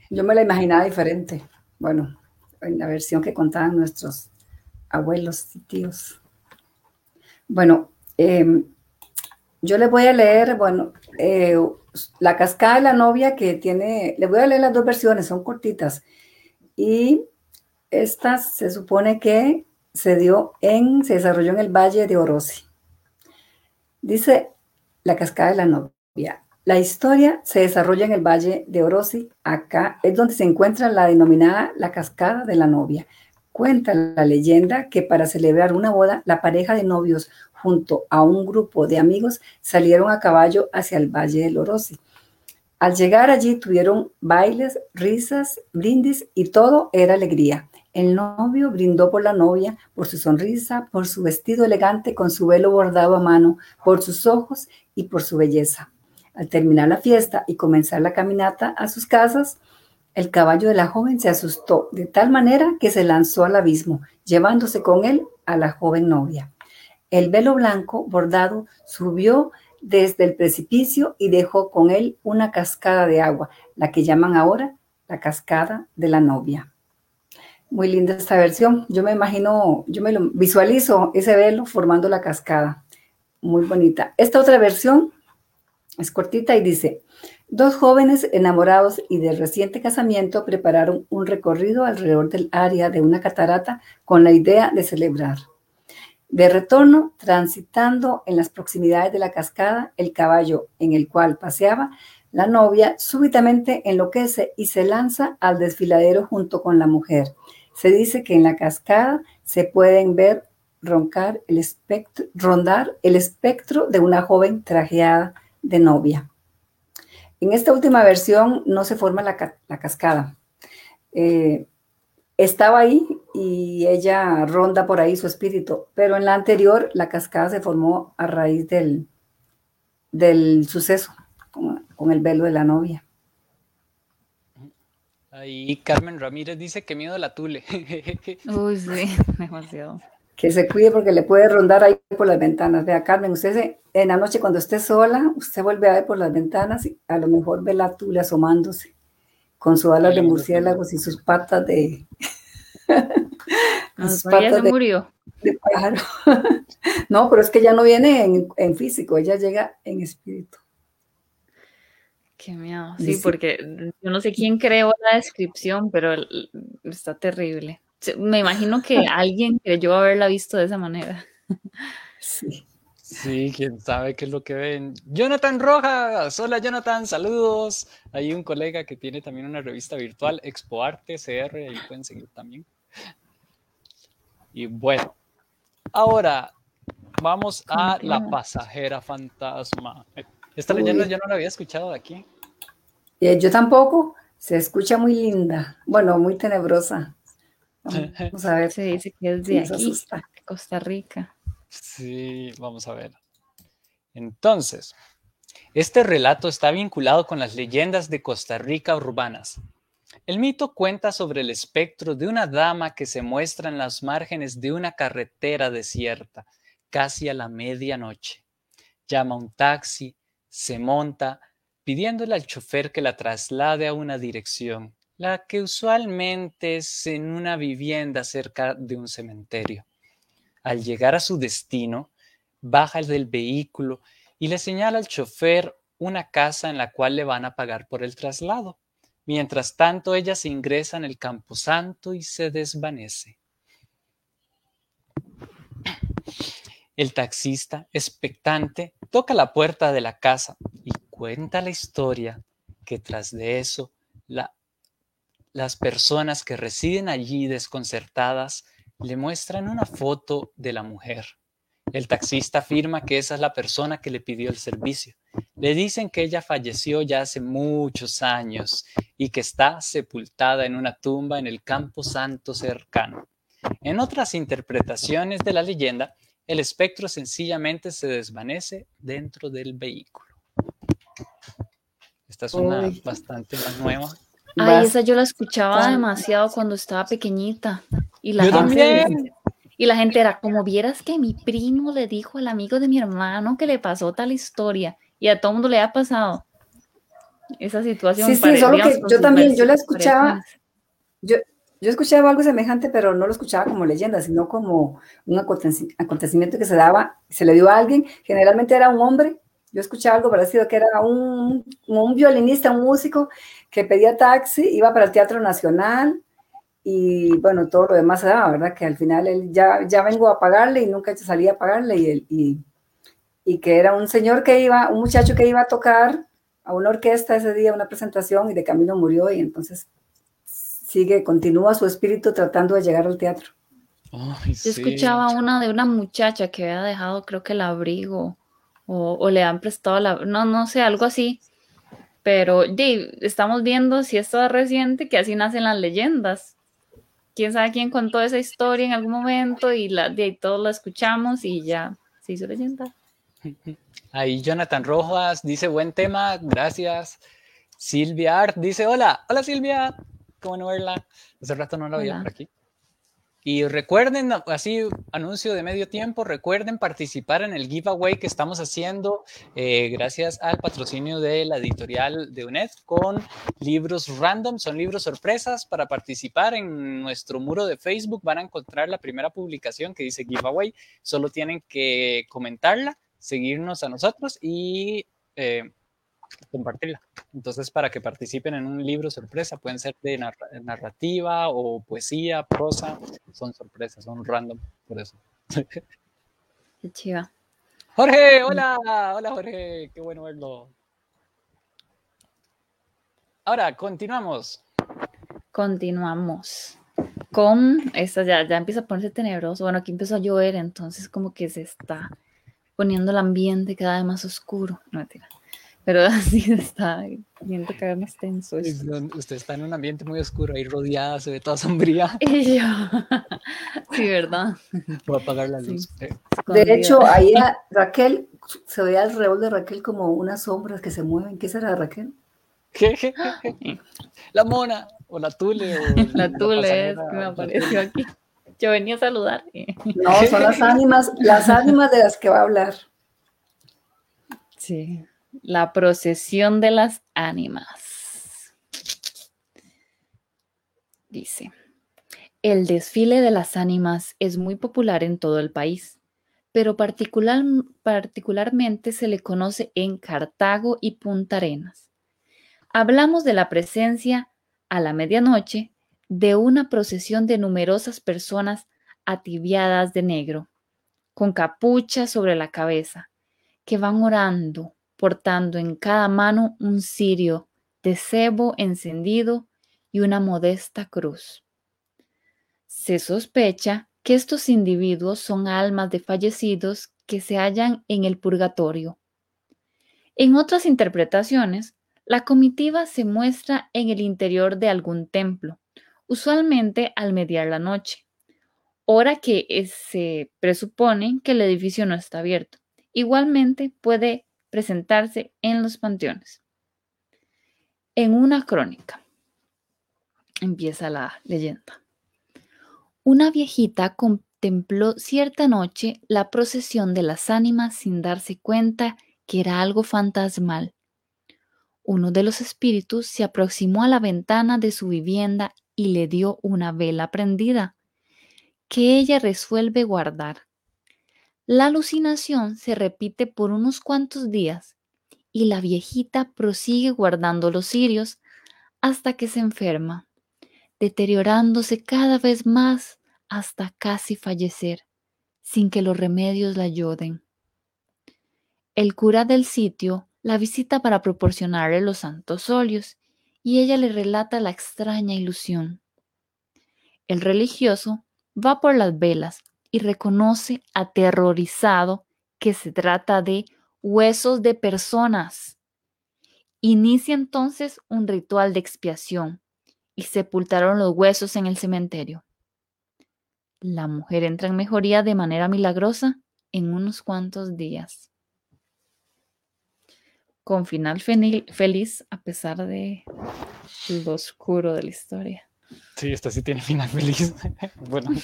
Yo me la imaginaba diferente. Bueno, en la versión que contaban nuestros abuelos y tíos. Bueno, em, yo les voy a leer, bueno, eh, La cascada de la novia que tiene, les voy a leer las dos versiones, son cortitas. Y esta se supone que se dio en, se desarrolló en el Valle de Orosi. Dice La cascada de la novia. La historia se desarrolla en el Valle de Orosi. Acá es donde se encuentra la denominada la cascada de la novia. Cuenta la leyenda que para celebrar una boda, la pareja de novios junto a un grupo de amigos salieron a caballo hacia el Valle del Orosi. Al llegar allí tuvieron bailes, risas, brindis y todo era alegría. El novio brindó por la novia, por su sonrisa, por su vestido elegante con su velo bordado a mano, por sus ojos y por su belleza. Al terminar la fiesta y comenzar la caminata a sus casas, el caballo de la joven se asustó de tal manera que se lanzó al abismo, llevándose con él a la joven novia. El velo blanco bordado subió desde el precipicio y dejó con él una cascada de agua, la que llaman ahora la cascada de la novia. Muy linda esta versión. Yo me imagino, yo me lo visualizo ese velo formando la cascada. Muy bonita. Esta otra versión es cortita y dice, Dos jóvenes enamorados y de reciente casamiento prepararon un recorrido alrededor del área de una catarata con la idea de celebrar. De retorno, transitando en las proximidades de la cascada, el caballo en el cual paseaba, la novia súbitamente enloquece y se lanza al desfiladero junto con la mujer. Se dice que en la cascada se pueden ver roncar rondar el espectro de una joven trajeada de novia. En esta última versión no se forma la, cascada. Eh, estaba ahí y ella ronda por ahí su espíritu, pero en la anterior la cascada se formó a raíz del, del suceso con, el velo de la novia. Ahí Carmen Ramírez dice que miedo la tule. [laughs] Uy, sí, [laughs] demasiado. Que se cuide porque le puede rondar ahí por las ventanas. Vea, Carmen, usted en la noche cuando esté sola, usted vuelve a ver por las ventanas y a lo mejor ve la tule asomándose con sus alas de murciélagos y sus patas de, [laughs] ella se murió. [laughs] no, pero es que ya no viene en, físico, ella llega en espíritu. Qué miedo. Sí, porque yo no sé quién creó la descripción, pero está terrible. Me imagino que [laughs] alguien creyó haberla visto de esa manera. Sí. Sí, quién sabe qué es lo que ven. Jonathan Rojas, hola Jonathan, saludos. Hay un colega que tiene también una revista virtual, Expo Arte CR, ahí pueden seguir también. Y bueno, ahora vamos a La Pasajera Fantasma. Esta leyenda yo no la había escuchado de aquí. Eh, yo tampoco. Se escucha muy linda. Bueno, muy tenebrosa. [laughs] Vamos a ver. Se dice que es de aquí, Costa Rica. Sí, vamos a ver. Entonces, este relato está vinculado con las leyendas de Costa Rica urbanas. El mito cuenta sobre el espectro de una dama que se muestra en las márgenes de una carretera desierta, casi a la medianoche. Llama un taxi, se monta, pidiéndole al chofer que la traslade a una dirección, la que usualmente es en una vivienda cerca de un cementerio. Al llegar a su destino, baja del vehículo y le señala al chofer una casa en la cual le van a pagar por el traslado. Mientras tanto, ella se ingresa en el camposanto y se desvanece. El taxista, expectante, toca la puerta de la casa y cuenta la historia que tras de eso las personas que residen allí desconcertadas le muestran una foto de la mujer. El taxista afirma que esa es la persona que le pidió el servicio. Le dicen que ella falleció ya hace muchos años y que está sepultada en una tumba en el campo santo cercano. En otras interpretaciones de la leyenda, el espectro sencillamente se desvanece dentro del vehículo. Esta es una bastante más nueva. Ay, esa yo la escuchaba demasiado cuando estaba pequeñita. Y la gente, Y la gente era como vieras que mi primo le dijo al amigo de mi hermano que le pasó tal historia y a todo el mundo le ha pasado esa situación. Sí, sí, solo que yo también, yo la escuchaba, yo, yo escuchaba algo semejante, pero no lo escuchaba como leyenda, sino como un acontecimiento que se daba, se le dio a alguien, generalmente era un hombre, yo escuchaba algo parecido, que era un, un violinista, un músico que pedía taxi, iba para el Teatro Nacional, y bueno, todo lo demás se daba, ¿verdad? Que al final él ya, ya vengo a pagarle y nunca salía a pagarle y, él, y, y, que era un señor que iba, un muchacho que iba a tocar a una orquesta ese día, una presentación y de camino murió y entonces sigue, continúa su espíritu tratando de llegar al teatro. Yo escuchaba una de una muchacha que había dejado creo que el abrigo o, o le han prestado la, no, no sé, algo así. Pero estamos viendo si esto es reciente, que así nacen las leyendas quién sabe quién contó esa historia en algún momento y la, todos la escuchamos y ya se hizo leyenda. [laughs] Ahí Jonathan Rojas dice buen tema, gracias. Silvia Art dice hola, hola Silvia, ¿cómo no verla? Hace rato no la veía por aquí. Y recuerden, así anuncio de medio tiempo, recuerden participar en el giveaway que estamos haciendo eh, gracias al patrocinio de la editorial de UNED con libros random, son libros sorpresas. Para participar en nuestro muro de Facebook van a encontrar la primera publicación que dice giveaway. Solo tienen que comentarla, seguirnos a nosotros y... Eh, compartirla. Entonces, para que participen en un libro sorpresa, pueden ser de narrativa o poesía, prosa, son sorpresas, son random, por eso. Qué chiva. Jorge, hola, hola Jorge, qué bueno verlo. Ahora, continuamos. Continuamos con esta, ya, ya empieza a ponerse tenebroso. Bueno, aquí empezó a llover, entonces como que se está poniendo el ambiente cada vez más oscuro. No, mentira. Pero [laughs] así está viendo vez más tenso. Usted está en un ambiente muy oscuro, ahí rodeada, se ve toda [laughs] sombría. [laughs] Y yo, sí, ¿verdad? Voy a apagar la luz. De hecho, ahí Raquel, se ve alrededor de Raquel como unas sombras que se mueven. ¿Qué será Raquel? ¿Qué? La mona, o la tule. O la tule es que me apareció aquí. Yo venía a saludar. No, son las ánimas, las ánimas de las que va a hablar. Sí, la procesión de las ánimas. Dice, el desfile de las ánimas es muy popular en todo el país, pero particular, particularmente se le conoce en Cartago y Punta Arenas. Hablamos de la presencia a la medianoche de una procesión de numerosas personas atibiadas de negro, con capucha sobre la cabeza, que van orando, portando en cada mano un cirio de cebo encendido y una modesta cruz. Se sospecha que estos individuos son almas de fallecidos que se hallan en el purgatorio. En otras interpretaciones, la comitiva se muestra en el interior de algún templo, usualmente al mediar la noche, hora que se presupone que el edificio no está abierto. Igualmente puede presentarse en los panteones. En una crónica empieza la leyenda. Una viejita contempló cierta noche la procesión de las ánimas sin darse cuenta que era algo fantasmal uno de los espíritus se aproximó a la ventana de su vivienda y le dio una vela prendida, que ella resuelve guardar. La alucinación se repite por unos cuantos días y la viejita prosigue guardando los cirios hasta que se enferma, deteriorándose cada vez más hasta casi fallecer, sin que los remedios la ayuden. El cura del sitio la visita para proporcionarle los santos óleos y ella le relata la extraña ilusión. El religioso va por las velas y reconoce aterrorizado que se trata de huesos de personas. Inicia entonces un ritual de expiación y sepultaron los huesos en el cementerio. La mujer entra en mejoría de manera milagrosa en unos cuantos días con final feliz a pesar de lo oscuro de la historia. Sí, esta sí tiene final feliz. [laughs] bueno. [laughs]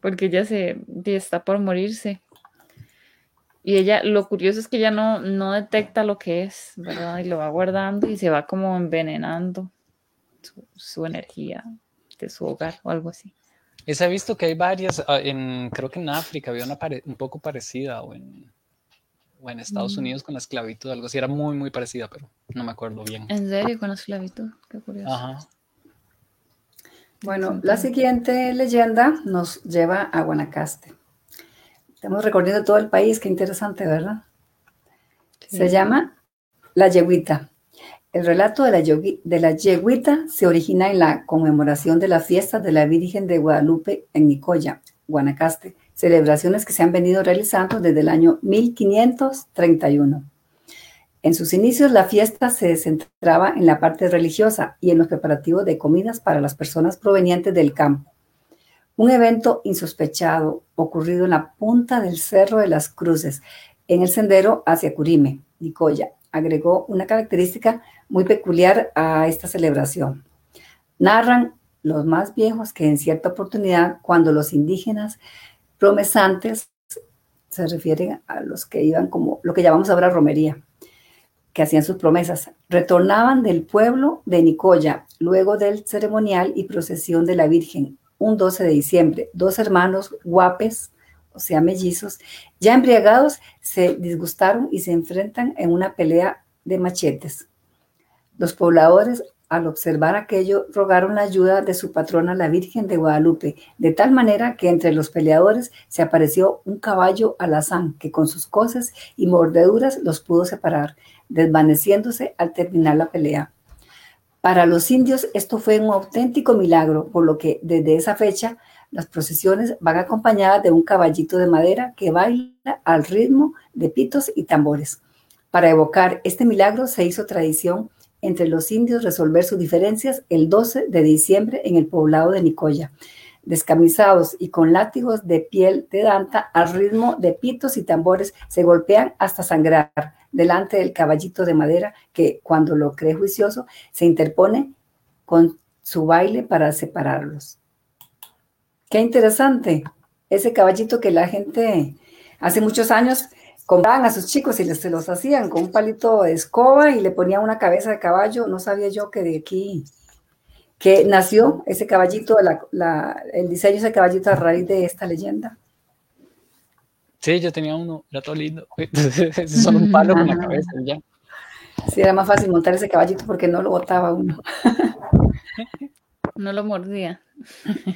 Porque ella se está por morirse. Y ella, lo curioso es que ella no, no detecta lo que es, ¿verdad? Y lo va guardando y se va como envenenando su, energía de su hogar o algo así. Esa he visto que hay varias, ah, en, creo que en África había una un poco parecida o en, o en Estados mm. Unidos con la esclavitud, algo así, era muy, muy parecida, pero no me acuerdo bien. ¿En serio con la esclavitud? Qué curioso. Ajá. Bueno, la siguiente leyenda nos lleva a Guanacaste. Estamos recorriendo todo el país, qué interesante, ¿verdad? Se llama La Yeguita. El relato de la, de la Yeguita se origina en la conmemoración de la fiesta de la Virgen de Guadalupe en Nicoya, Guanacaste, celebraciones que se han venido realizando desde el año 1531. En sus inicios, la fiesta se centraba en la parte religiosa y en los preparativos de comidas para las personas provenientes del campo. Un evento insospechado ocurrido en la punta del Cerro de las Cruces, en el sendero hacia Curime, Nicoya, agregó una característica muy peculiar a esta celebración. Narran los más viejos que en cierta oportunidad, cuando los indígenas Promesantes se refieren a los que iban como lo que llamamos ahora romería, que hacían sus promesas. Retornaban del pueblo de Nicoya luego del ceremonial y procesión de la Virgen, un 12 de diciembre. Dos hermanos guapes, o sea, mellizos, ya embriagados, se disgustaron y se enfrentan en una pelea de machetes. Los pobladores al observar aquello, rogaron la ayuda de su patrona, la Virgen de Guadalupe, de tal manera que entre los peleadores se apareció un caballo alazán que con sus cosas y mordeduras los pudo separar, desvaneciéndose al terminar la pelea. Para los indios esto fue un auténtico milagro, por lo que desde esa fecha las procesiones van acompañadas de un caballito de madera que baila al ritmo de pitos y tambores. Para evocar este milagro se hizo tradición entre los indios resolver sus diferencias el 12 de diciembre en el poblado de Nicoya, descamisados y con látigos de piel de danta al ritmo de pitos y tambores se golpean hasta sangrar delante del caballito de madera que cuando lo cree juicioso se interpone con su baile para separarlos. Qué interesante. Ese caballito que la gente hace muchos años compraban a sus chicos y les, se los hacían con un palito de escoba y le ponían una cabeza de caballo. No sabía yo que de aquí, que nació ese caballito, el diseño de ese caballito a raíz de esta leyenda. Sí, yo tenía uno, era todo lindo. [laughs] Solo un palo con la [laughs] cabeza ya. Sí, era más fácil montar ese caballito porque no lo botaba uno. No lo mordía.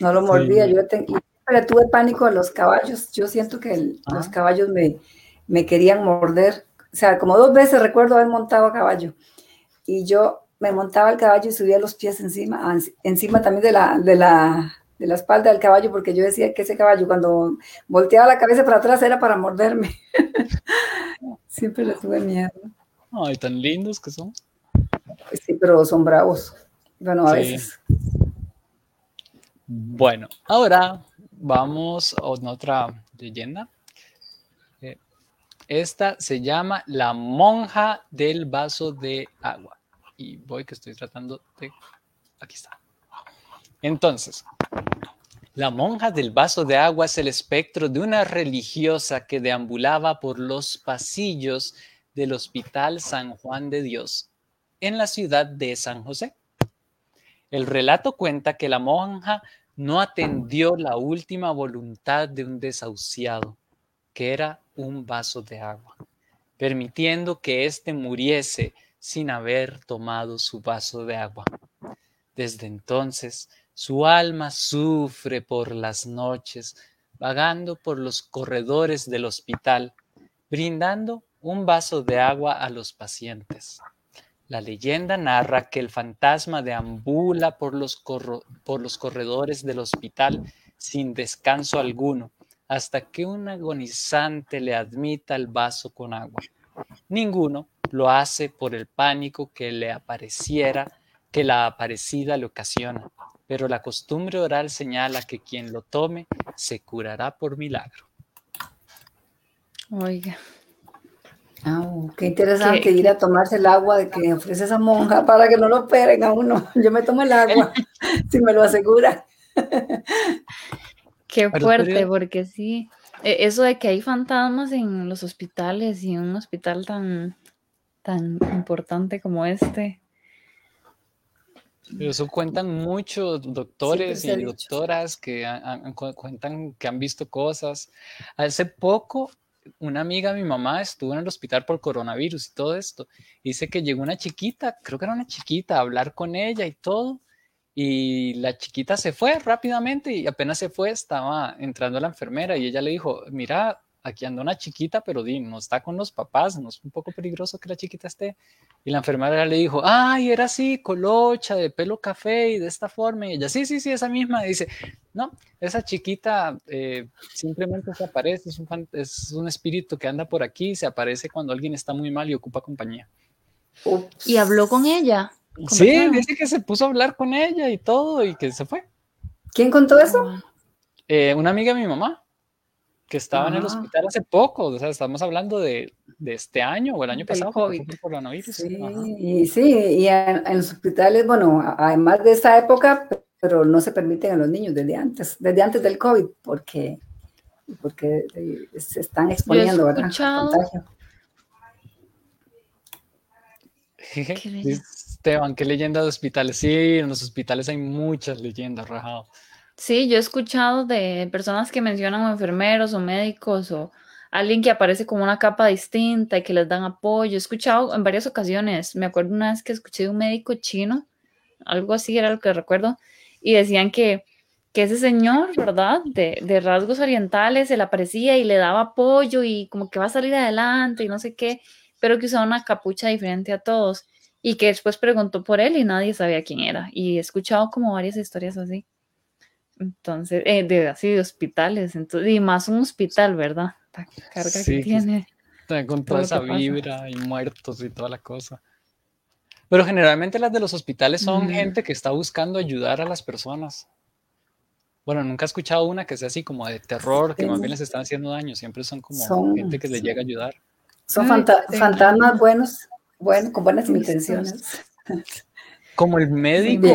No lo mordía. Yo tuve pánico a los caballos. Yo siento que los ah. caballos me, me querían morder. O sea, como dos veces recuerdo haber montado a caballo. Y yo me montaba el caballo y subía los pies encima, encima también de la, de la, de la espalda del caballo, porque yo decía que ese caballo cuando volteaba la cabeza para atrás era para morderme. [laughs] Siempre le tuve miedo. Ay, tan lindos que son. Sí, pero son bravos. Bueno, a veces. Bueno, ahora vamos a otra leyenda. Esta se llama La monja del vaso de agua. Y voy que estoy tratando de... Aquí está. Entonces, la monja del vaso de agua es el espectro de una religiosa que deambulaba por los pasillos del Hospital San Juan de Dios en la ciudad de San José. El relato cuenta que la monja no atendió la última voluntad de un desahuciado, que era un vaso de agua, permitiendo que éste muriese sin haber tomado su vaso de agua. Desde entonces, su alma sufre por las noches, vagando por los corredores del hospital, brindando un vaso de agua a los pacientes. La leyenda narra que el fantasma deambula por los, por los corredores del hospital sin descanso alguno, hasta que un agonizante le admita el vaso con agua. Ninguno lo hace por el pánico que le apareciera, que la aparecida le ocasiona, pero la costumbre oral señala que quien lo tome se curará por milagro. Oiga. Oh, qué interesante ir a tomarse el agua de que ofrece esa monja para que no lo operen a uno. [laughs] Yo me tomo el agua, [laughs] si me lo asegura. Qué fuerte, porque sí, e, eso de que hay fantasmas en los hospitales y en un hospital tan, tan importante como este. eso cuentan muchos doctores y doctoras que cuentan que han visto cosas. Hace poco, una amiga de mi mamá estuvo en el hospital por coronavirus y todo esto. Dice que llegó una chiquita, creo que era una chiquita, a hablar con ella y todo y la chiquita se fue rápidamente y apenas se fue estaba entrando la enfermera y ella le dijo, mira, aquí anda una chiquita, pero di, no está con los papás, no es un poco peligroso que la chiquita esté. Y la enfermera le dijo, ay, era así, colocha, de pelo café y de esta forma. Y ella, sí, sí, sí, esa misma. Y dice, no, esa chiquita eh, simplemente se aparece, es un, es un espíritu que anda por aquí, se aparece cuando alguien está muy mal y ocupa compañía. Y habló con ella. Sí, dice que se puso a hablar con ella y todo y que se fue. ¿Quién contó eso? Eh, una amiga de mi mamá, que estaba en el ah. hospital hace poco, o sea, estamos hablando de, este año o el año pasado. COVID. Sí, y, sí, y en, los hospitales, bueno, además de esa época, pero no se permiten a los niños desde antes, desde antes del COVID, porque, porque se están exponiendo, ¿verdad? Esteban, qué leyenda de hospitales. Sí, en los hospitales hay muchas leyendas, rajado. Sí, yo he escuchado de personas que mencionan enfermeros o médicos o alguien que aparece con una capa distinta y que les dan apoyo. He escuchado en varias ocasiones, me acuerdo una vez que escuché de un médico chino algo así era lo que recuerdo, y decían que, que ese señor, ¿verdad? De, de, rasgos orientales, se le aparecía y le daba apoyo y como que va a salir adelante y no sé qué, pero que usaba una capucha diferente a todos y que después preguntó por él y nadie sabía quién era. Y he escuchado como varias historias así. Entonces, eh, de así de hospitales, entonces, y más un hospital, ¿verdad? La carga que tiene. Con toda esa vibra y muertos y toda la cosa. Pero generalmente las de los hospitales son gente que está buscando ayudar a las personas. Bueno, nunca he escuchado una que sea así como de terror, que más bien les están haciendo daño. Siempre son como gente que les llega a ayudar. Son fantasmas buenos, bueno, con buenas intenciones. [laughs] Como el médico.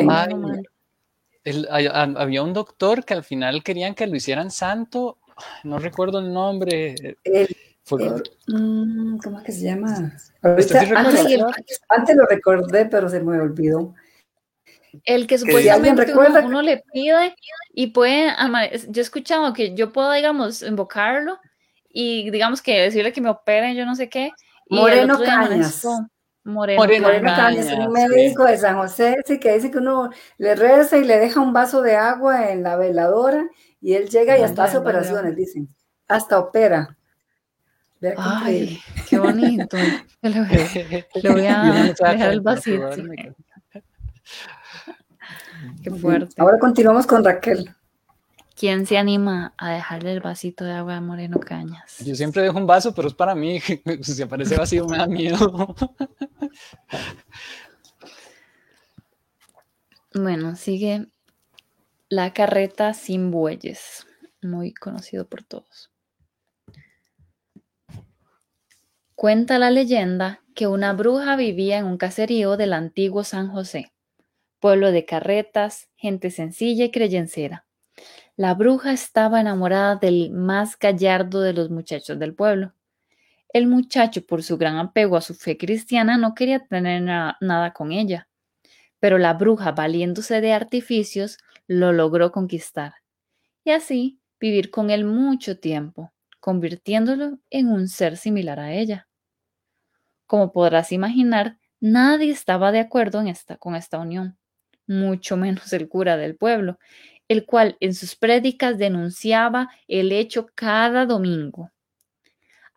había un doctor que al final querían que lo hicieran santo. No recuerdo el nombre. El, Mm, ¿Cómo es que se llama? antes, lo recordé, pero se me olvidó. El que supuestamente uno, le pide y puede, yo he escuchado que yo puedo, digamos, invocarlo y digamos que decirle que me operen, yo no sé qué. Moreno Cañas. Moreno, Moreno, Cañas, un médico de San José, sí, que dice que uno le reza y le deja un vaso de agua en la veladora y él llega y hasta hace operaciones, dicen. Hasta opera. Ay, qué bonito. [laughs] Le voy, a dejar el vasito. Qué fuerte. Ahora continuamos con Raquel. ¿Quién se anima a dejarle el vasito de agua a Moreno Cañas? Yo siempre dejo un vaso, pero es para mí. [laughs] Si aparece vacío me da miedo. [laughs] Bueno, sigue La carreta sin bueyes, muy conocido por todos. Cuenta la leyenda que una bruja vivía en un caserío del antiguo San José, pueblo de carretas, gente sencilla y creyencera. La bruja estaba enamorada del más gallardo de los muchachos del pueblo. El muchacho, por su gran apego a su fe cristiana, no quería tener nada con ella, pero la bruja, valiéndose de artificios, lo logró conquistar y así vivir con él mucho tiempo, convirtiéndolo en un ser similar a ella. Como podrás imaginar, nadie estaba de acuerdo en esta, con esta unión, mucho menos el cura del pueblo, el cual en sus prédicas denunciaba el hecho cada domingo.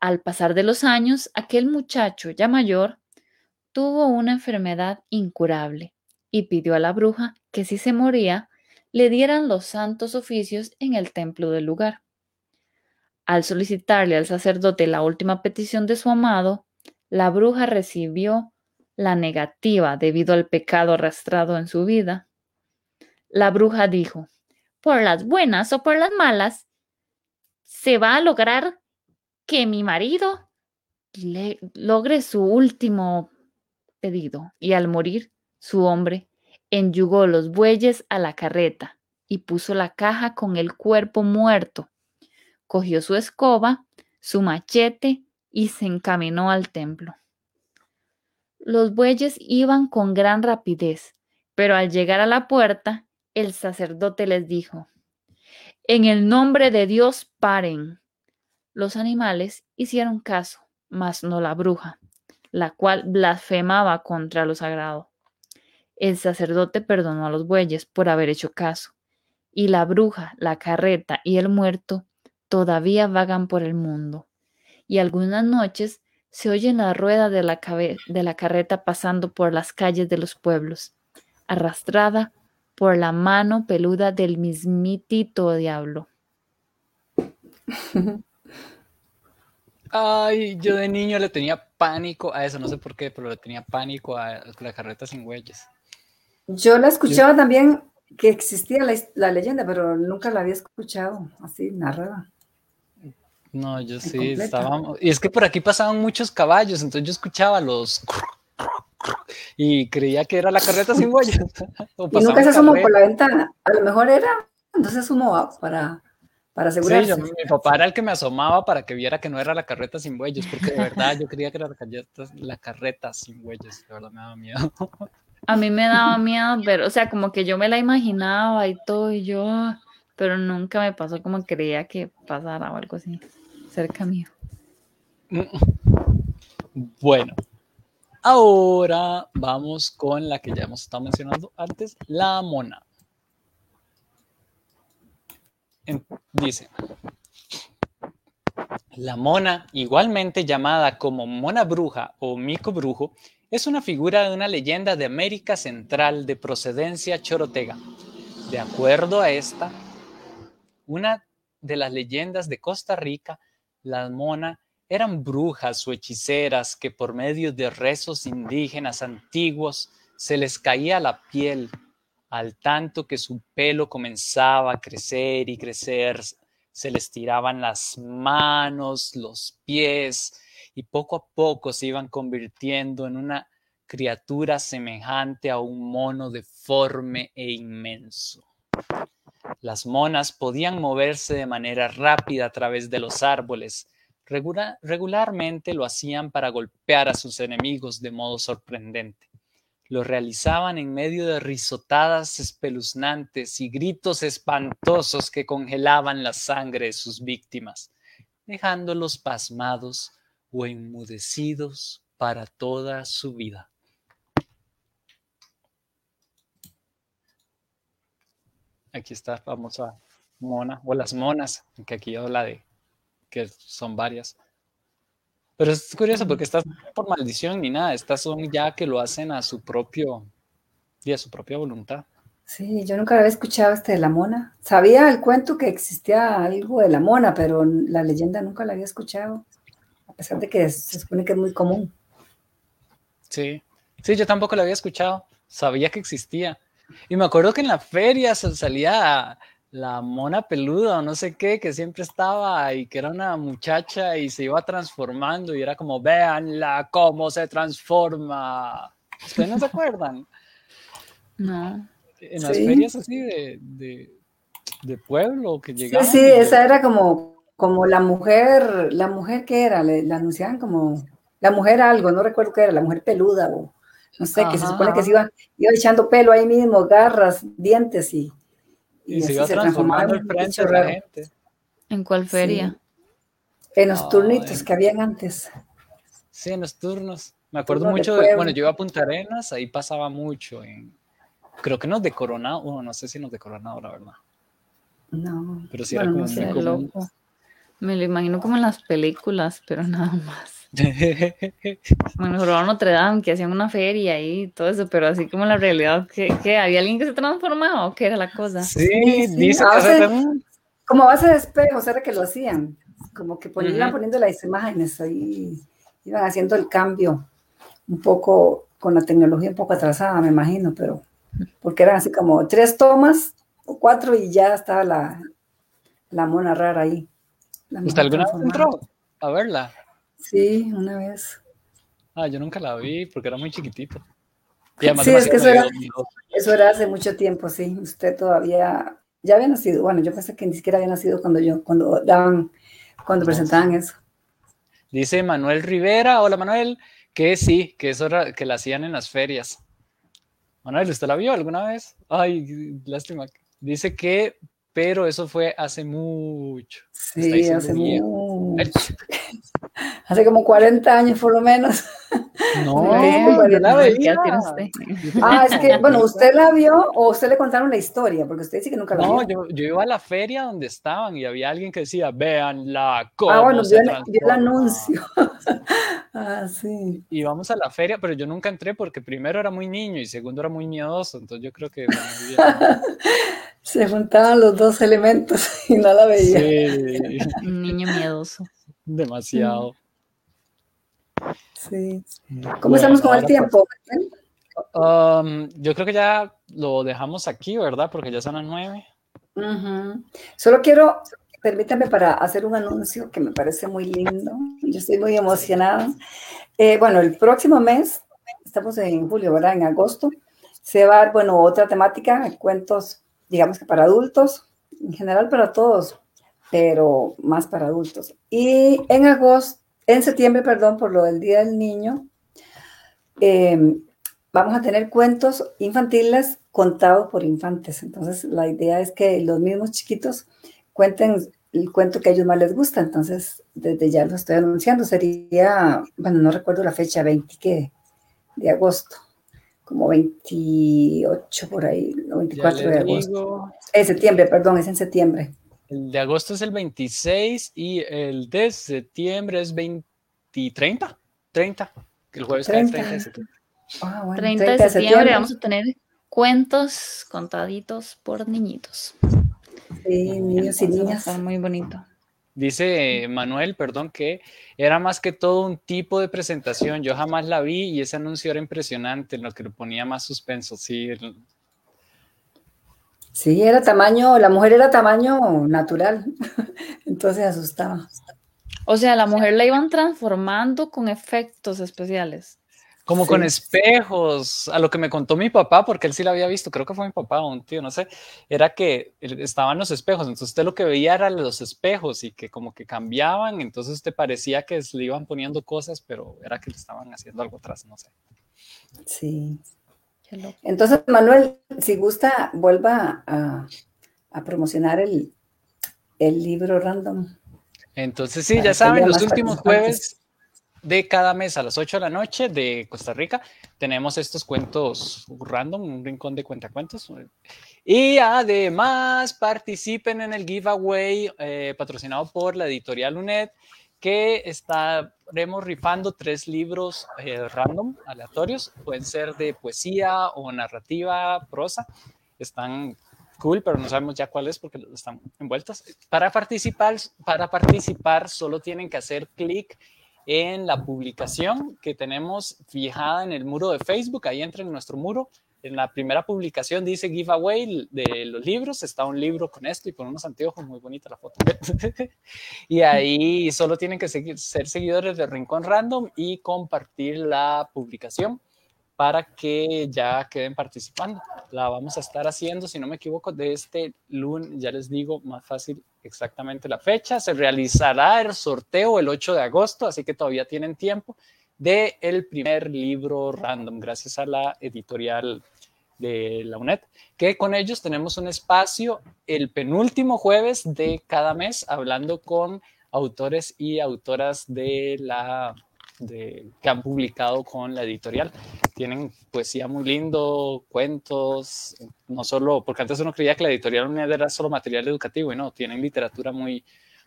Al pasar de los años, aquel muchacho ya mayor tuvo una enfermedad incurable y pidió a la bruja que si se moría, le dieran los santos oficios en el templo del lugar. Al solicitarle al sacerdote la última petición de su amado, la bruja recibió la negativa debido al pecado arrastrado en su vida. La bruja dijo, por las buenas o por las malas, se va a lograr que mi marido logre su último pedido. Y al morir, su hombre enyugó los bueyes a la carreta y puso la caja con el cuerpo muerto. Cogió su escoba, su machete y se encaminó al templo. Los bueyes iban con gran rapidez, pero al llegar a la puerta, el sacerdote les dijo, En el nombre de Dios paren. Los animales hicieron caso, mas no la bruja, la cual blasfemaba contra lo sagrado. El sacerdote perdonó a los bueyes por haber hecho caso, y la bruja, la carreta y el muerto todavía vagan por el mundo y algunas noches se oye la rueda de la, de la carreta pasando por las calles de los pueblos, arrastrada por la mano peluda del mismitito diablo. [laughs] Ay, yo de niño le tenía pánico a eso, no sé por qué, pero le tenía pánico a la carreta sin huellas. Yo la escuchaba también que existía la, la, leyenda, pero nunca la había escuchado así narrada. No, yo sí estábamos. Y es que por aquí pasaban muchos caballos, entonces yo escuchaba los. Y creía que era la carreta sin huellas. [laughs] y nunca se asomó por la ventana. A lo mejor era, entonces asomó para, para asegurarse. Sí, mi papá era el que me asomaba para que viera que no era la carreta sin huellas, porque de verdad yo creía que era la carreta, la carreta sin huellas. De verdad me daba miedo. A mí me daba miedo, pero, o sea, como que yo me la imaginaba y todo, y yo, pero nunca me pasó como creía que pasara o algo así cerca mío. Bueno, Ahora vamos con la que ya hemos estado mencionando antes, la mona. Dice, la mona, igualmente llamada como mona bruja o mico brujo, es una figura de una leyenda de América Central de procedencia chorotega. De acuerdo a esta, una de las leyendas de Costa Rica, la mona eran brujas o hechiceras que por medio de rezos indígenas antiguos se les caía la piel al tanto que su pelo comenzaba a crecer y crecer, se les tiraban las manos, los pies y poco a poco se iban convirtiendo en una criatura semejante a un mono deforme e inmenso. Las monas podían moverse de manera rápida a través de los árboles, regularmente lo hacían para golpear a sus enemigos de modo sorprendente. Lo realizaban en medio de risotadas espeluznantes y gritos espantosos que congelaban la sangre de sus víctimas, dejándolos pasmados o enmudecidos para toda su vida. Aquí está la famosa mona, o las monas, que aquí habla de que son varias. Pero es curioso porque estas por maldición ni nada, estas son ya que lo hacen a su propio y a su propia voluntad. Sí, yo nunca había escuchado este de la mona. Sabía el cuento que existía algo de la mona, pero la leyenda nunca la había escuchado, a pesar de que se supone que es muy común. Sí, sí, yo tampoco la había escuchado, sabía que existía. Y me acuerdo que en la feria salía la mona peluda o no sé qué, que siempre estaba y que era una muchacha y se iba transformando y era como, véanla cómo se transforma. ¿Ustedes no se acuerdan? [laughs] No. En las ferias así de, pueblo que llegaban. Sí, sí, esa era como, como la mujer, la mujer que era, le, la anunciaban como la mujer algo, no recuerdo qué era, la mujer peluda o no sé, que se supone que se iba, iba echando pelo ahí mismo, garras, dientes y y, se iba transformando el frente de la gente. ¿En cuál feria? En los turnitos que habían antes. Sí, en los turnos. Me acuerdo mucho, de, bueno, yo iba a Punta Arenas, ahí pasaba mucho. En, creo que nos de Coronado, bueno, no sé si nos de Coronado, la verdad. No. Pero sí era como muy loco. Me lo imagino como en las películas, pero nada más. [laughs] bueno, robaron Notre Dame, que hacían una feria y todo eso, pero así como la realidad, que, había alguien que se transformaba o qué era la cosa. Sí, dice como a base de espejos era que lo hacían, como que iban poniendo las imágenes ahí, iban haciendo el cambio un poco con la tecnología un poco atrasada, me imagino, pero porque eran así como tres tomas o cuatro y ya estaba la, la mona rara ahí. ¿Usted alguna vez entró a verla? Sí, una vez. Ah, yo nunca la vi porque era muy chiquitito. sí, es que eso era, hace mucho tiempo, sí. Usted todavía, ya había nacido. Bueno, yo pensé que ni siquiera había nacido cuando yo, cuando daban, cuando presentaban eso. Dice Manuel Rivera, hola Manuel, que sí, que eso era, que la hacían en las ferias. Manuel, ¿usted la vio alguna vez? Ay, lástima. Dice que pero eso fue hace mucho. Sí, hace mucho. [laughs] hace como 40 años por lo menos. [laughs] No, la veía. [laughs] Ah, es que, bueno, ¿usted la vio o usted le contaron la historia? Porque usted dice que nunca la vio. No, yo, yo, iba a la feria donde estaban y había alguien que decía, vean la cómo Ah, bueno, yo, el anuncio. ah, sí. Y vamos a la feria, pero yo nunca entré porque primero era muy niño y segundo era muy miedoso, entonces yo creo que... Se juntaban los dos elementos [laughs] y no la veía. Sí. [laughs] Un niño miedoso. Demasiado. Sí. ¿Cómo estamos con el tiempo? Um, yo creo que ya lo dejamos aquí, ¿verdad? Porque ya son las nueve. Solo quiero, permítame para hacer un anuncio que me parece muy lindo. Yo estoy muy emocionada. Eh, bueno, el próximo mes, estamos en julio, ¿verdad? En agosto, se va a dar, bueno, otra temática, cuentos, digamos que para adultos, en general para todos, pero más para adultos. Y en agosto, en septiembre, perdón, por lo del Día del Niño, em, vamos a tener cuentos infantiles contados por infantes. Entonces, la idea es que los mismos chiquitos cuenten el cuento que a ellos más les gusta. Entonces, desde ya lo estoy anunciando. Sería, bueno, no recuerdo la fecha, 20, ¿qué? de agosto, como 28 por ahí, 24 de agosto. En septiembre, perdón, es en septiembre. El de agosto es el 26 y el de septiembre es 20, 30, 30. El jueves 30, 30 de septiembre. Ah, bueno, 30, de septiembre vamos a tener cuentos contaditos por niñitos. Sí, niños y niñas. muy bonito. Dice Manuel, perdón, que era más que todo un tipo de presentación. Yo jamás la vi y ese anuncio era impresionante, en lo que le ponía más suspenso. Sí, sí era tamaño, la mujer era tamaño natural, [laughs] entonces asustaba. O sea, la mujer la iban transformando con efectos especiales. Como con espejos, a lo que me contó mi papá, porque él sí la había visto, creo que fue mi papá o un tío, no sé, era que estaban los espejos, entonces usted lo que veía eran los espejos y que como que cambiaban, entonces te parecía que le iban poniendo cosas, pero era que le estaban haciendo algo atrás, no sé. Sí. Entonces, Manuel, si gusta, vuelva a, promocionar el, el libro random. Entonces, sí, ya saben, los últimos jueves de cada mes a las 8 de la noche de Costa Rica tenemos estos cuentos random, un rincón de cuentacuentos. Y además participen en el giveaway eh, patrocinado por la editorial UNED que estaremos rifando tres libros eh, random, aleatorios. Pueden ser de poesía o narrativa, prosa. Están cool, pero no sabemos ya cuáles porque están envueltas. Para participar, para participar solo tienen que hacer clic en la publicación que tenemos fijada en el muro de Facebook. Ahí entra en nuestro muro. En la primera publicación dice giveaway de los libros. Está un libro con esto y con unos anteojos. Muy bonita la foto. [laughs] y ahí solo tienen que seguir, ser seguidores de Rincón Random y compartir la publicación para que ya queden participando. La vamos a estar haciendo, si no me equivoco, de este lunes, ya les digo más fácil exactamente la fecha. Se realizará el sorteo el 8 de agosto, así que todavía tienen tiempo de el primer libro random, gracias a la editorial de la UNED, que con ellos tenemos un espacio el penúltimo jueves de cada mes hablando con autores y autoras de la que han publicado con la editorial. Tienen poesía muy lindo, cuentos, no solo, porque antes uno creía que la editorial era solo material educativo y no, tienen literatura muy,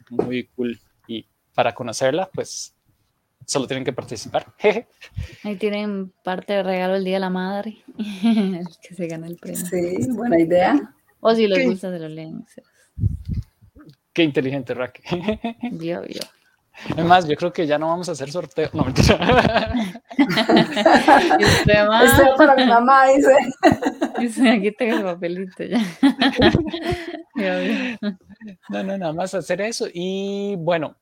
muy cool. Y para conocerla, pues solo tienen que participar. [laughs] Ahí tienen parte de regalo el Día de la Madre, [laughs] que se gana el premio. Sí, buena idea. O si les gusta, se lo leen. Qué inteligente, Raquel. [laughs] Vio, vio. [laughs] Es más, yo creo que ya no vamos a hacer sorteo. No, mentira. [laughs] Este es para mi mamá, dice. [laughs] Dice, aquí tengo el papelito ya. no, no, nada más hacer eso. Y bueno,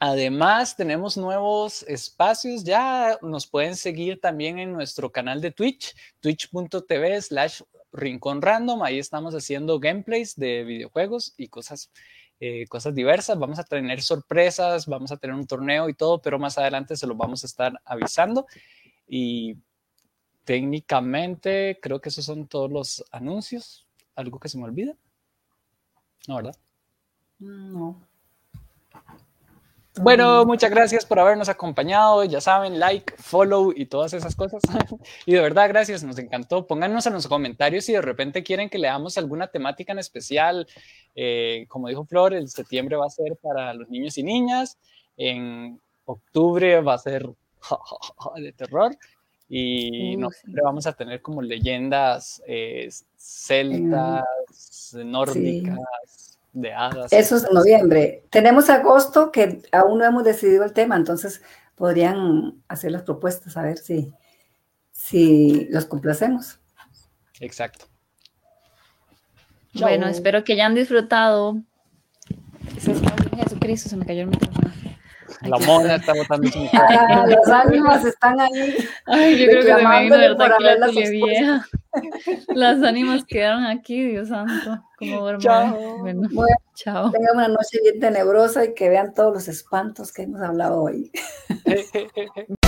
además tenemos nuevos espacios. Ya nos pueden seguir también en nuestro canal de Twitch, twitch.tv slash rincón random. Ahí estamos haciendo gameplays de videojuegos y cosas eh, cosas diversas, vamos a tener sorpresas, vamos a tener un torneo y todo, pero más adelante se los vamos a estar avisando. Y técnicamente creo que esos son todos los anuncios. ¿Algo que se me olvida? No, ¿verdad? No. Bueno, muchas gracias por habernos acompañado. Ya saben, like, follow y todas esas cosas. [laughs] y de verdad, gracias, nos encantó. Pónganos en los comentarios si de repente quieren que leamos alguna temática en especial. Eh, como dijo Flor, el septiembre va a ser para los niños y niñas. En octubre va a ser [laughs] de terror. Y en noviembre vamos a tener como leyendas eh, celtas, nórdicas de hadas. Eso es noviembre. Tenemos agosto que aún no hemos decidido el tema, entonces podrían hacer las propuestas a ver si, si los complacemos. Exacto. Bueno, espero que hayan disfrutado. Jesucristo, se me cayó el micrófono. La mona está botando su ah, Los ánimas están ahí. Ay, yo creo que se me vino verdad aquí la vieja. Las ánimas quedaron aquí, Dios santo. Como chao. Bueno, chao. Tengan una noche bien tenebrosa y que vean todos los espantos que hemos hablado hoy. [laughs]